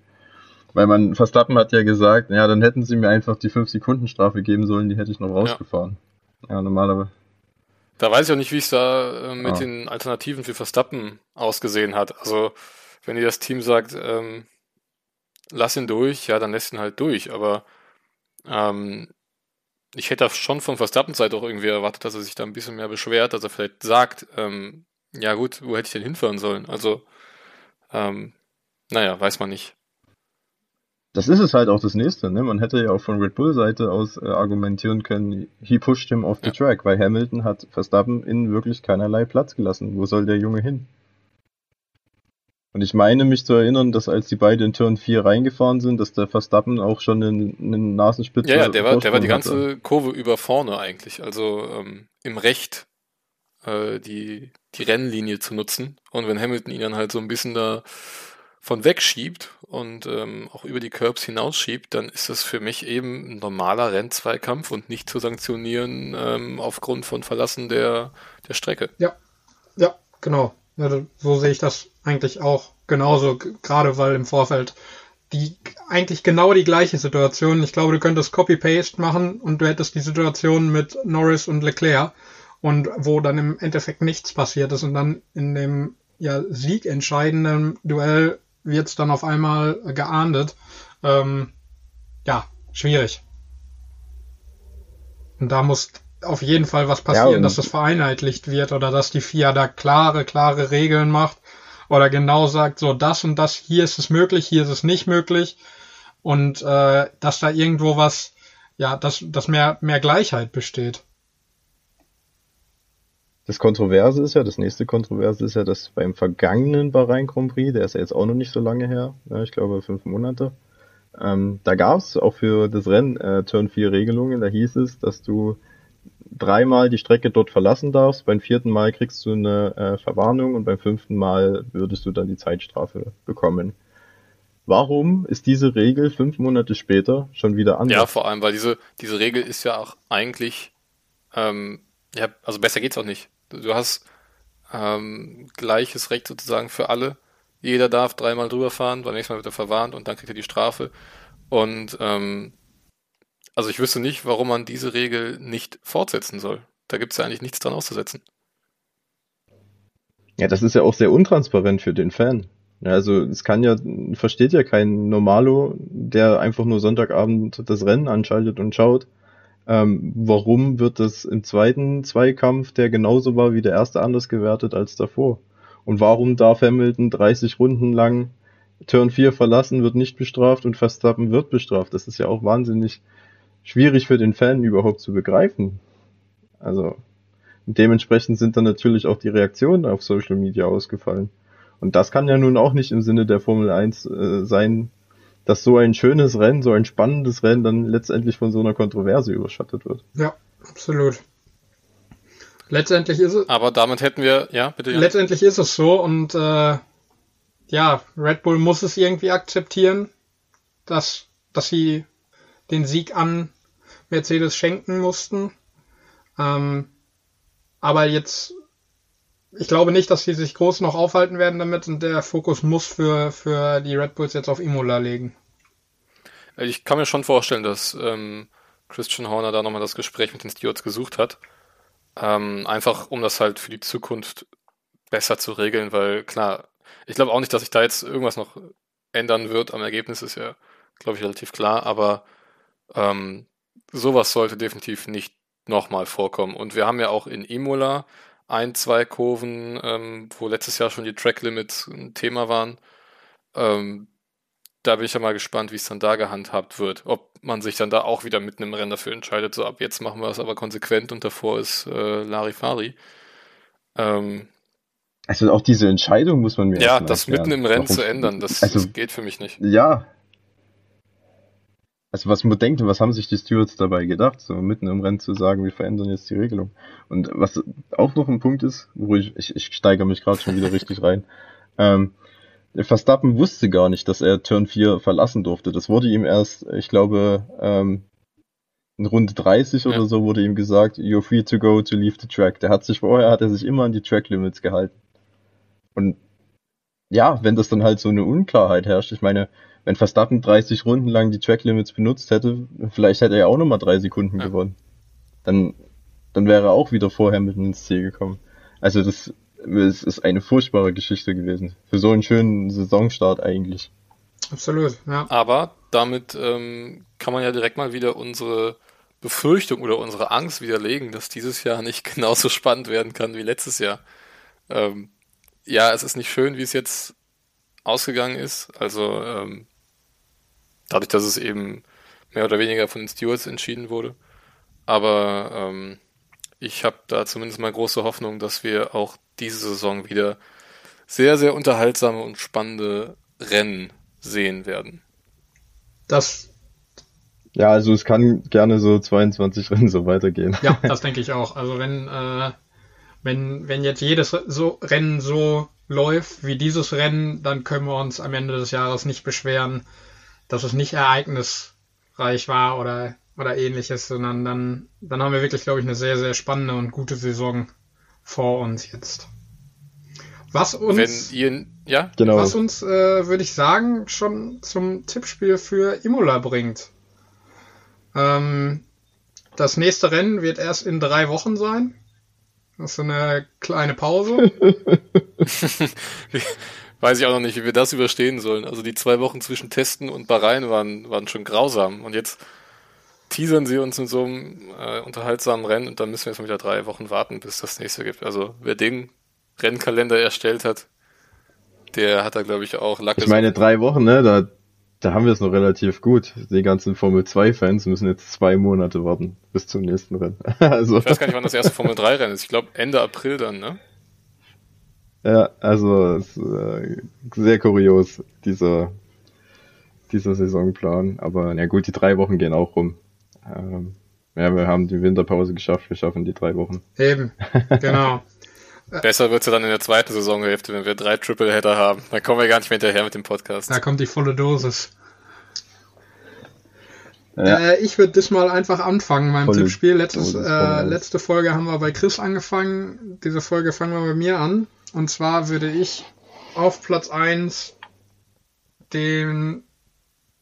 Weil man, Verstappen hat ja gesagt, ja, dann hätten sie mir einfach die 5-Sekunden-Strafe geben sollen, die hätte ich noch rausgefahren. Ja, ja normalerweise. Da weiß ich auch nicht, wie es da äh, mit ja. den Alternativen für Verstappen ausgesehen hat. Also, wenn ihr das Team sagt, ähm, lass ihn durch, ja, dann lässt ihn halt durch. Aber ähm, ich hätte schon von Verstappen-Seite auch irgendwie erwartet, dass er sich da ein bisschen mehr beschwert, dass er vielleicht sagt, ähm, ja gut, wo hätte ich denn hinfahren sollen? Also, ähm, naja, weiß man nicht. Das ist es halt auch das nächste, ne? Man hätte ja auch von Red Bull Seite aus äh, argumentieren können, he pushed him off the ja. track, weil Hamilton hat Verstappen in wirklich keinerlei Platz gelassen. Wo soll der Junge hin? Und ich meine mich zu erinnern, dass als die beiden in Turn 4 reingefahren sind, dass der Verstappen auch schon eine, eine Nasenspitze Ja, ja, der war, der war die ganze hatte. Kurve über vorne eigentlich, also ähm, im Recht äh, die, die Rennlinie zu nutzen. Und wenn Hamilton ihn dann halt so ein bisschen da von wegschiebt und ähm, auch über die Curbs hinausschiebt, dann ist das für mich eben ein normaler Rennzweikampf und nicht zu sanktionieren ähm, aufgrund von Verlassen der, der Strecke. Ja, ja, genau. Ja, so sehe ich das eigentlich auch genauso, gerade weil im Vorfeld die eigentlich genau die gleiche Situation. Ich glaube, du könntest Copy-Paste machen und du hättest die Situation mit Norris und Leclerc und wo dann im Endeffekt nichts passiert ist und dann in dem ja siegentscheidenden Duell wird es dann auf einmal geahndet. Ähm, ja, schwierig. Und da muss auf jeden Fall was passieren, ja, dass das vereinheitlicht wird oder dass die FIA da klare, klare Regeln macht oder genau sagt, so das und das, hier ist es möglich, hier ist es nicht möglich und äh, dass da irgendwo was, ja, dass, dass mehr, mehr Gleichheit besteht. Das Kontroverse ist ja, das nächste Kontroverse ist ja, dass beim vergangenen Bahrain Grand Prix, der ist ja jetzt auch noch nicht so lange her, ja, ich glaube fünf Monate, ähm, da gab es auch für das Rennen äh, Turn 4 Regelungen, da hieß es, dass du dreimal die Strecke dort verlassen darfst, beim vierten Mal kriegst du eine äh, Verwarnung und beim fünften Mal würdest du dann die Zeitstrafe bekommen. Warum ist diese Regel fünf Monate später schon wieder anders? Ja, vor allem, weil diese, diese Regel ist ja auch eigentlich, ähm, ja, also besser geht's auch nicht. Du hast ähm, gleiches Recht sozusagen für alle. Jeder darf dreimal drüber fahren, beim nächsten Mal wird er verwarnt und dann kriegt er die Strafe. Und ähm, also ich wüsste nicht, warum man diese Regel nicht fortsetzen soll. Da gibt es ja eigentlich nichts dran auszusetzen. Ja, das ist ja auch sehr untransparent für den Fan. Also es kann ja, versteht ja kein Normalo, der einfach nur Sonntagabend das Rennen anschaltet und schaut, ähm, warum wird das im zweiten Zweikampf, der genauso war wie der erste, anders gewertet als davor? Und warum darf Hamilton 30 Runden lang Turn 4 verlassen, wird nicht bestraft und Verstappen wird bestraft? Das ist ja auch wahnsinnig schwierig für den Fan überhaupt zu begreifen. Also dementsprechend sind dann natürlich auch die Reaktionen auf Social Media ausgefallen. Und das kann ja nun auch nicht im Sinne der Formel 1 äh, sein, dass so ein schönes Rennen, so ein spannendes Rennen dann letztendlich von so einer Kontroverse überschattet wird. Ja, absolut. Letztendlich ist es. Aber damit hätten wir, ja, bitte. Ja. Letztendlich ist es so und äh, ja, Red Bull muss es irgendwie akzeptieren, dass, dass sie den Sieg an Mercedes schenken mussten. Ähm, aber jetzt, ich glaube nicht, dass sie sich groß noch aufhalten werden damit und der Fokus muss für, für die Red Bulls jetzt auf Imola legen. Ich kann mir schon vorstellen, dass ähm, Christian Horner da nochmal das Gespräch mit den Stewards gesucht hat. Ähm, einfach um das halt für die Zukunft besser zu regeln, weil klar, ich glaube auch nicht, dass sich da jetzt irgendwas noch ändern wird. Am Ergebnis ist ja, glaube ich, relativ klar, aber ähm, sowas sollte definitiv nicht nochmal vorkommen. Und wir haben ja auch in Imola ein, zwei Kurven, ähm, wo letztes Jahr schon die Track Limits ein Thema waren. Ähm, da bin ich ja mal gespannt, wie es dann da gehandhabt wird. Ob man sich dann da auch wieder mitten im Rennen dafür entscheidet, so ab jetzt machen wir es aber konsequent und davor ist äh, Larifari. Ähm, also auch diese Entscheidung muss man mir Ja, das mitten im Rennen Warum? zu ändern, das, also, das geht für mich nicht. Ja, also was man denkt, was haben sich die Stewards dabei gedacht, so mitten im Rennen zu sagen, wir verändern jetzt die Regelung. Und was auch noch ein Punkt ist, wo ich, ich, ich steigere mich gerade schon wieder richtig rein, ähm, Verstappen wusste gar nicht, dass er Turn 4 verlassen durfte. Das wurde ihm erst, ich glaube, ähm, in Runde 30 ja. oder so wurde ihm gesagt, you're free to go to leave the track. Der hat sich vorher, hat er sich immer an die Track Limits gehalten. Und ja, wenn das dann halt so eine Unklarheit herrscht, ich meine, wenn Verstappen 30 Runden lang die Track Limits benutzt hätte, vielleicht hätte er ja auch nochmal drei Sekunden ja. gewonnen. Dann, dann wäre er auch wieder vorher mit ins Ziel gekommen. Also das, es ist eine furchtbare Geschichte gewesen. Für so einen schönen Saisonstart eigentlich. Absolut, ja. Aber damit ähm, kann man ja direkt mal wieder unsere Befürchtung oder unsere Angst widerlegen, dass dieses Jahr nicht genauso spannend werden kann wie letztes Jahr. Ähm, ja, es ist nicht schön, wie es jetzt ausgegangen ist. Also ähm, dadurch, dass es eben mehr oder weniger von den Stewards entschieden wurde. Aber ähm, ich habe da zumindest mal große Hoffnung, dass wir auch diese Saison wieder sehr, sehr unterhaltsame und spannende Rennen sehen werden. Das. Ja, also es kann gerne so 22 Rennen so weitergehen. Ja, das denke ich auch. Also wenn, äh, wenn, wenn jetzt jedes so Rennen so läuft wie dieses Rennen, dann können wir uns am Ende des Jahres nicht beschweren, dass es nicht ereignisreich war oder, oder ähnliches, sondern dann, dann haben wir wirklich, glaube ich, eine sehr, sehr spannende und gute Saison vor uns jetzt. Was uns, ihr, ja? genau. was uns äh, würde ich sagen, schon zum Tippspiel für Imola bringt. Ähm, das nächste Rennen wird erst in drei Wochen sein. Das ist eine kleine Pause. Weiß ich auch noch nicht, wie wir das überstehen sollen. Also die zwei Wochen zwischen Testen und Bahrain waren, waren schon grausam. Und jetzt teasern sie uns in so einem äh, unterhaltsamen Rennen und dann müssen wir jetzt mal wieder drei Wochen warten, bis das nächste gibt. Also wer den Rennkalender erstellt hat, der hat da glaube ich auch Lack. Ich meine drei Wochen, ne? Da, da haben wir es noch relativ gut. Die ganzen Formel 2 Fans müssen jetzt zwei Monate warten bis zum nächsten Rennen. also. Ich weiß gar nicht, wann das erste Formel 3 Rennen ist. Ich glaube Ende April dann, ne? Ja, also ist, äh, sehr kurios, dieser, dieser Saisonplan. Aber na gut, die drei Wochen gehen auch rum. Ähm, ja, wir haben die Winterpause geschafft, wir schaffen die drei Wochen. Eben, genau. Besser wird's ja dann in der zweiten Saisonhälfte, wenn wir drei Triple-Header haben. Dann kommen wir gar nicht mehr hinterher mit dem Podcast. Da kommt die volle Dosis. Ja. Äh, ich würde diesmal einfach anfangen, meinem Voll Tippspiel. Letztes, äh, letzte Folge haben wir bei Chris angefangen. Diese Folge fangen wir bei mir an. Und zwar würde ich auf Platz 1 den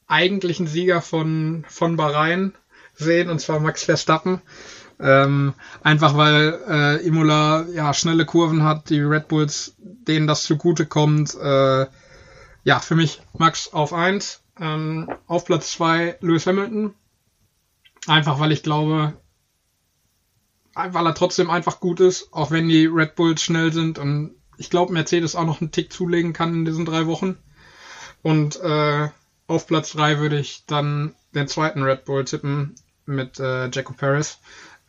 eigentlichen Sieger von, von Bahrain sehen, und zwar Max Verstappen. Ähm, einfach weil äh, Imola ja schnelle Kurven hat, die Red Bulls, denen das zugute kommt. Äh, ja, für mich Max auf 1. Ähm, auf Platz 2 Lewis Hamilton. Einfach weil ich glaube, weil er trotzdem einfach gut ist, auch wenn die Red Bulls schnell sind und ich glaube, Mercedes auch noch einen Tick zulegen kann in diesen drei Wochen. Und äh, auf Platz 3 würde ich dann den zweiten Red Bull tippen mit äh, Jaco Paris.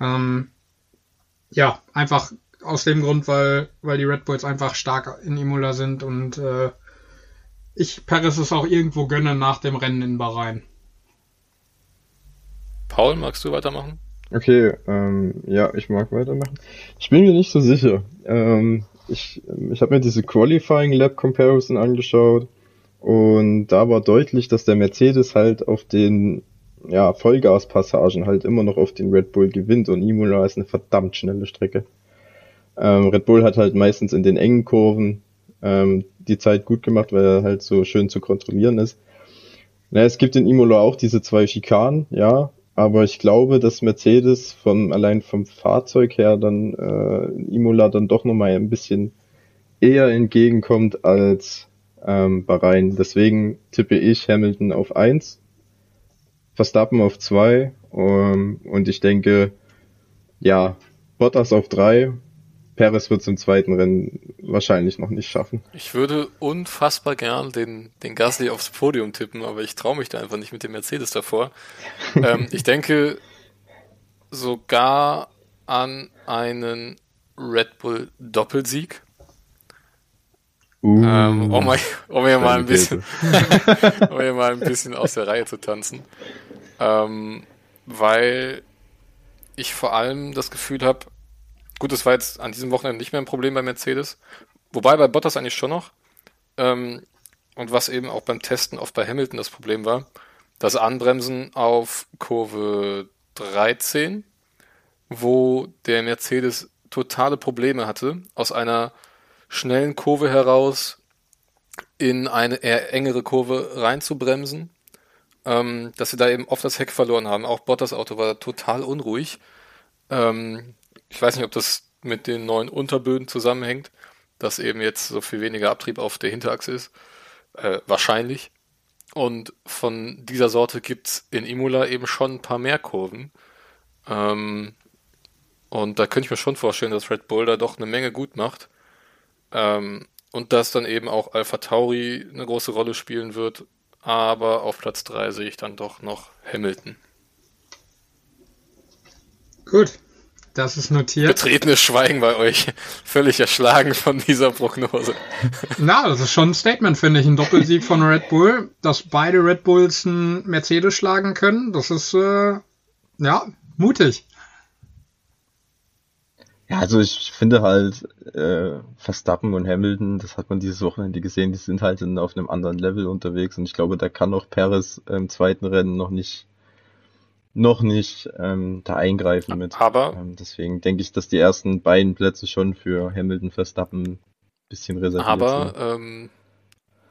Ähm, ja, einfach aus dem Grund, weil, weil die Red Bulls einfach stark in Imola sind und äh, ich Paris es auch irgendwo gönne nach dem Rennen in Bahrain. Paul, magst du weitermachen? Okay, ähm, ja, ich mag weitermachen. Ich bin mir nicht so sicher. Ähm, ich, ich habe mir diese Qualifying Lab Comparison angeschaut und da war deutlich, dass der Mercedes halt auf den ja, Vollgaspassagen halt immer noch auf den Red Bull gewinnt und Imola ist eine verdammt schnelle Strecke. Ähm, Red Bull hat halt meistens in den engen Kurven ähm, die Zeit gut gemacht, weil er halt so schön zu kontrollieren ist. Na, es gibt in Imola auch diese zwei Schikanen, ja, aber ich glaube, dass Mercedes von allein vom Fahrzeug her dann äh, Imola dann doch nochmal ein bisschen eher entgegenkommt als ähm, Bahrain. Deswegen tippe ich Hamilton auf eins, Verstappen auf zwei ähm, und ich denke, ja, Bottas auf drei Perez wird es im zweiten Rennen wahrscheinlich noch nicht schaffen. Ich würde unfassbar gern den, den Gasly aufs Podium tippen, aber ich traue mich da einfach nicht mit dem Mercedes davor. ähm, ich denke sogar an einen Red Bull Doppelsieg. Uh, ähm, um, um hier mal ein bisschen, um hier mal ein bisschen aus der Reihe zu tanzen. Ähm, weil ich vor allem das Gefühl habe, gut, das war jetzt an diesem Wochenende nicht mehr ein Problem bei Mercedes, wobei bei Bottas eigentlich schon noch. Ähm, und was eben auch beim Testen oft bei Hamilton das Problem war, das Anbremsen auf Kurve 13, wo der Mercedes totale Probleme hatte, aus einer schnellen Kurve heraus in eine eher engere Kurve reinzubremsen, ähm, dass sie da eben oft das Heck verloren haben. Auch Bottas Auto war total unruhig. Ähm, ich weiß nicht, ob das mit den neuen Unterböden zusammenhängt, dass eben jetzt so viel weniger Abtrieb auf der Hinterachse ist. Äh, wahrscheinlich. Und von dieser Sorte gibt's in Imola eben schon ein paar mehr Kurven. Ähm, und da könnte ich mir schon vorstellen, dass Red Bull da doch eine Menge gut macht. Ähm, und dass dann eben auch Alpha Tauri eine große Rolle spielen wird. Aber auf Platz 3 sehe ich dann doch noch Hamilton. Gut, das ist notiert. Betretenes Schweigen bei euch. Völlig erschlagen von dieser Prognose. Na, das ist schon ein Statement, finde ich. Ein Doppelsieg von Red Bull. Dass beide Red Bulls einen Mercedes schlagen können, das ist, äh, ja, mutig. Ja, also ich finde halt, äh, Verstappen und Hamilton, das hat man dieses Wochenende gesehen, die sind halt in, auf einem anderen Level unterwegs und ich glaube, da kann auch Perez im zweiten Rennen noch nicht noch nicht ähm, da eingreifen mit. Aber ähm, deswegen denke ich, dass die ersten beiden Plätze schon für Hamilton Verstappen ein bisschen reserviert aber, sind. Aber ähm,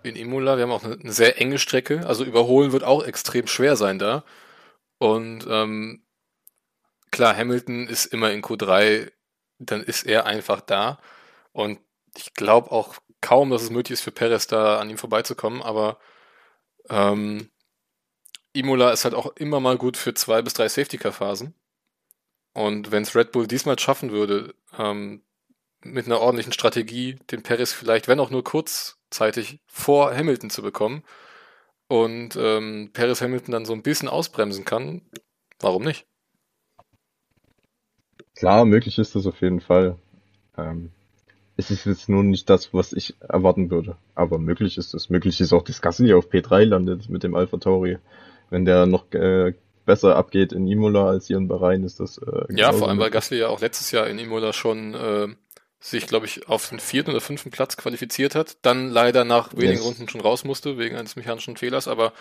in Imola, wir haben auch eine, eine, sehr enge Strecke, also überholen wird auch extrem schwer sein da. Und ähm, klar, Hamilton ist immer in Q3 dann ist er einfach da. Und ich glaube auch kaum, dass es möglich ist für Perez da an ihm vorbeizukommen, aber ähm, Imola ist halt auch immer mal gut für zwei bis drei Safety-Car-Phasen. Und wenn es Red Bull diesmal schaffen würde, ähm, mit einer ordentlichen Strategie den Perez vielleicht, wenn auch nur kurzzeitig, vor Hamilton zu bekommen und ähm, Perez Hamilton dann so ein bisschen ausbremsen kann, warum nicht? Klar, möglich ist das auf jeden Fall. Ähm, es ist jetzt nur nicht das, was ich erwarten würde. Aber möglich ist es. Möglich ist auch, dass Gasly auf P3 landet mit dem Alpha Tauri. Wenn der noch äh, besser abgeht in Imola als hier in Bahrain, ist das. Äh, ja, vor allem, weil Gasly ja auch letztes Jahr in Imola schon äh, sich, glaube ich, auf den vierten oder fünften Platz qualifiziert hat. Dann leider nach wenigen yes. Runden schon raus musste, wegen eines mechanischen Fehlers. Aber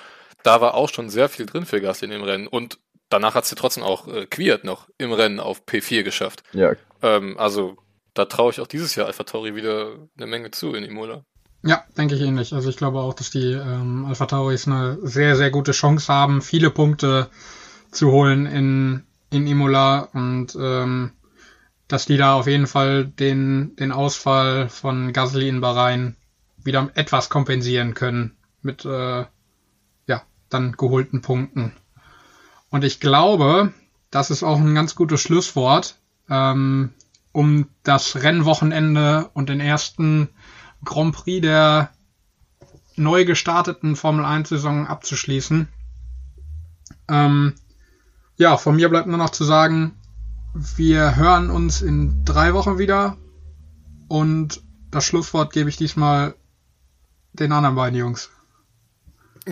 da war auch schon sehr viel drin für Gasly in dem Rennen. Und danach hat sie trotzdem auch äh, Quiert noch im Rennen auf P4 geschafft. Ja. Ähm, also da traue ich auch dieses Jahr Alpha Tauri wieder eine Menge zu in Imola. Ja, denke ich ähnlich. Also ich glaube auch, dass die ähm, Alpha Tauris eine sehr, sehr gute Chance haben, viele Punkte zu holen in, in Imola und ähm, dass die da auf jeden Fall den, den Ausfall von Gasly in Bahrain wieder etwas kompensieren können mit äh, ja, dann geholten Punkten. Und ich glaube, das ist auch ein ganz gutes Schlusswort, ähm, um das Rennwochenende und den ersten Grand Prix der neu gestarteten Formel 1-Saison abzuschließen. Ähm, ja, von mir bleibt nur noch zu sagen, wir hören uns in drei Wochen wieder und das Schlusswort gebe ich diesmal den anderen beiden Jungs.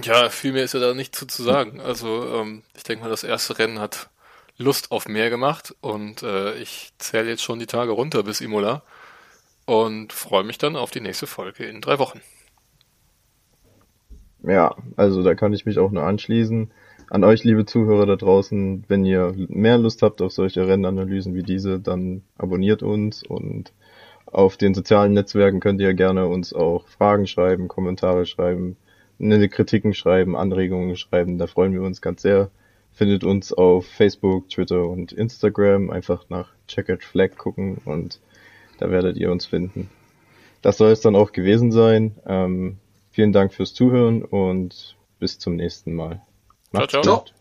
Ja, viel mehr ist ja da nicht zu, zu sagen. Also ähm, ich denke mal, das erste Rennen hat Lust auf mehr gemacht und äh, ich zähle jetzt schon die Tage runter bis Imola und freue mich dann auf die nächste Folge in drei Wochen. Ja, also da kann ich mich auch nur anschließen. An euch, liebe Zuhörer da draußen, wenn ihr mehr Lust habt auf solche Rennanalysen wie diese, dann abonniert uns und auf den sozialen Netzwerken könnt ihr gerne uns auch Fragen schreiben, Kommentare schreiben Kritiken schreiben, Anregungen schreiben, da freuen wir uns ganz sehr. Findet uns auf Facebook, Twitter und Instagram. Einfach nach Checkered Flag gucken und da werdet ihr uns finden. Das soll es dann auch gewesen sein. Ähm, vielen Dank fürs Zuhören und bis zum nächsten Mal. Macht's ciao, ciao. Gut.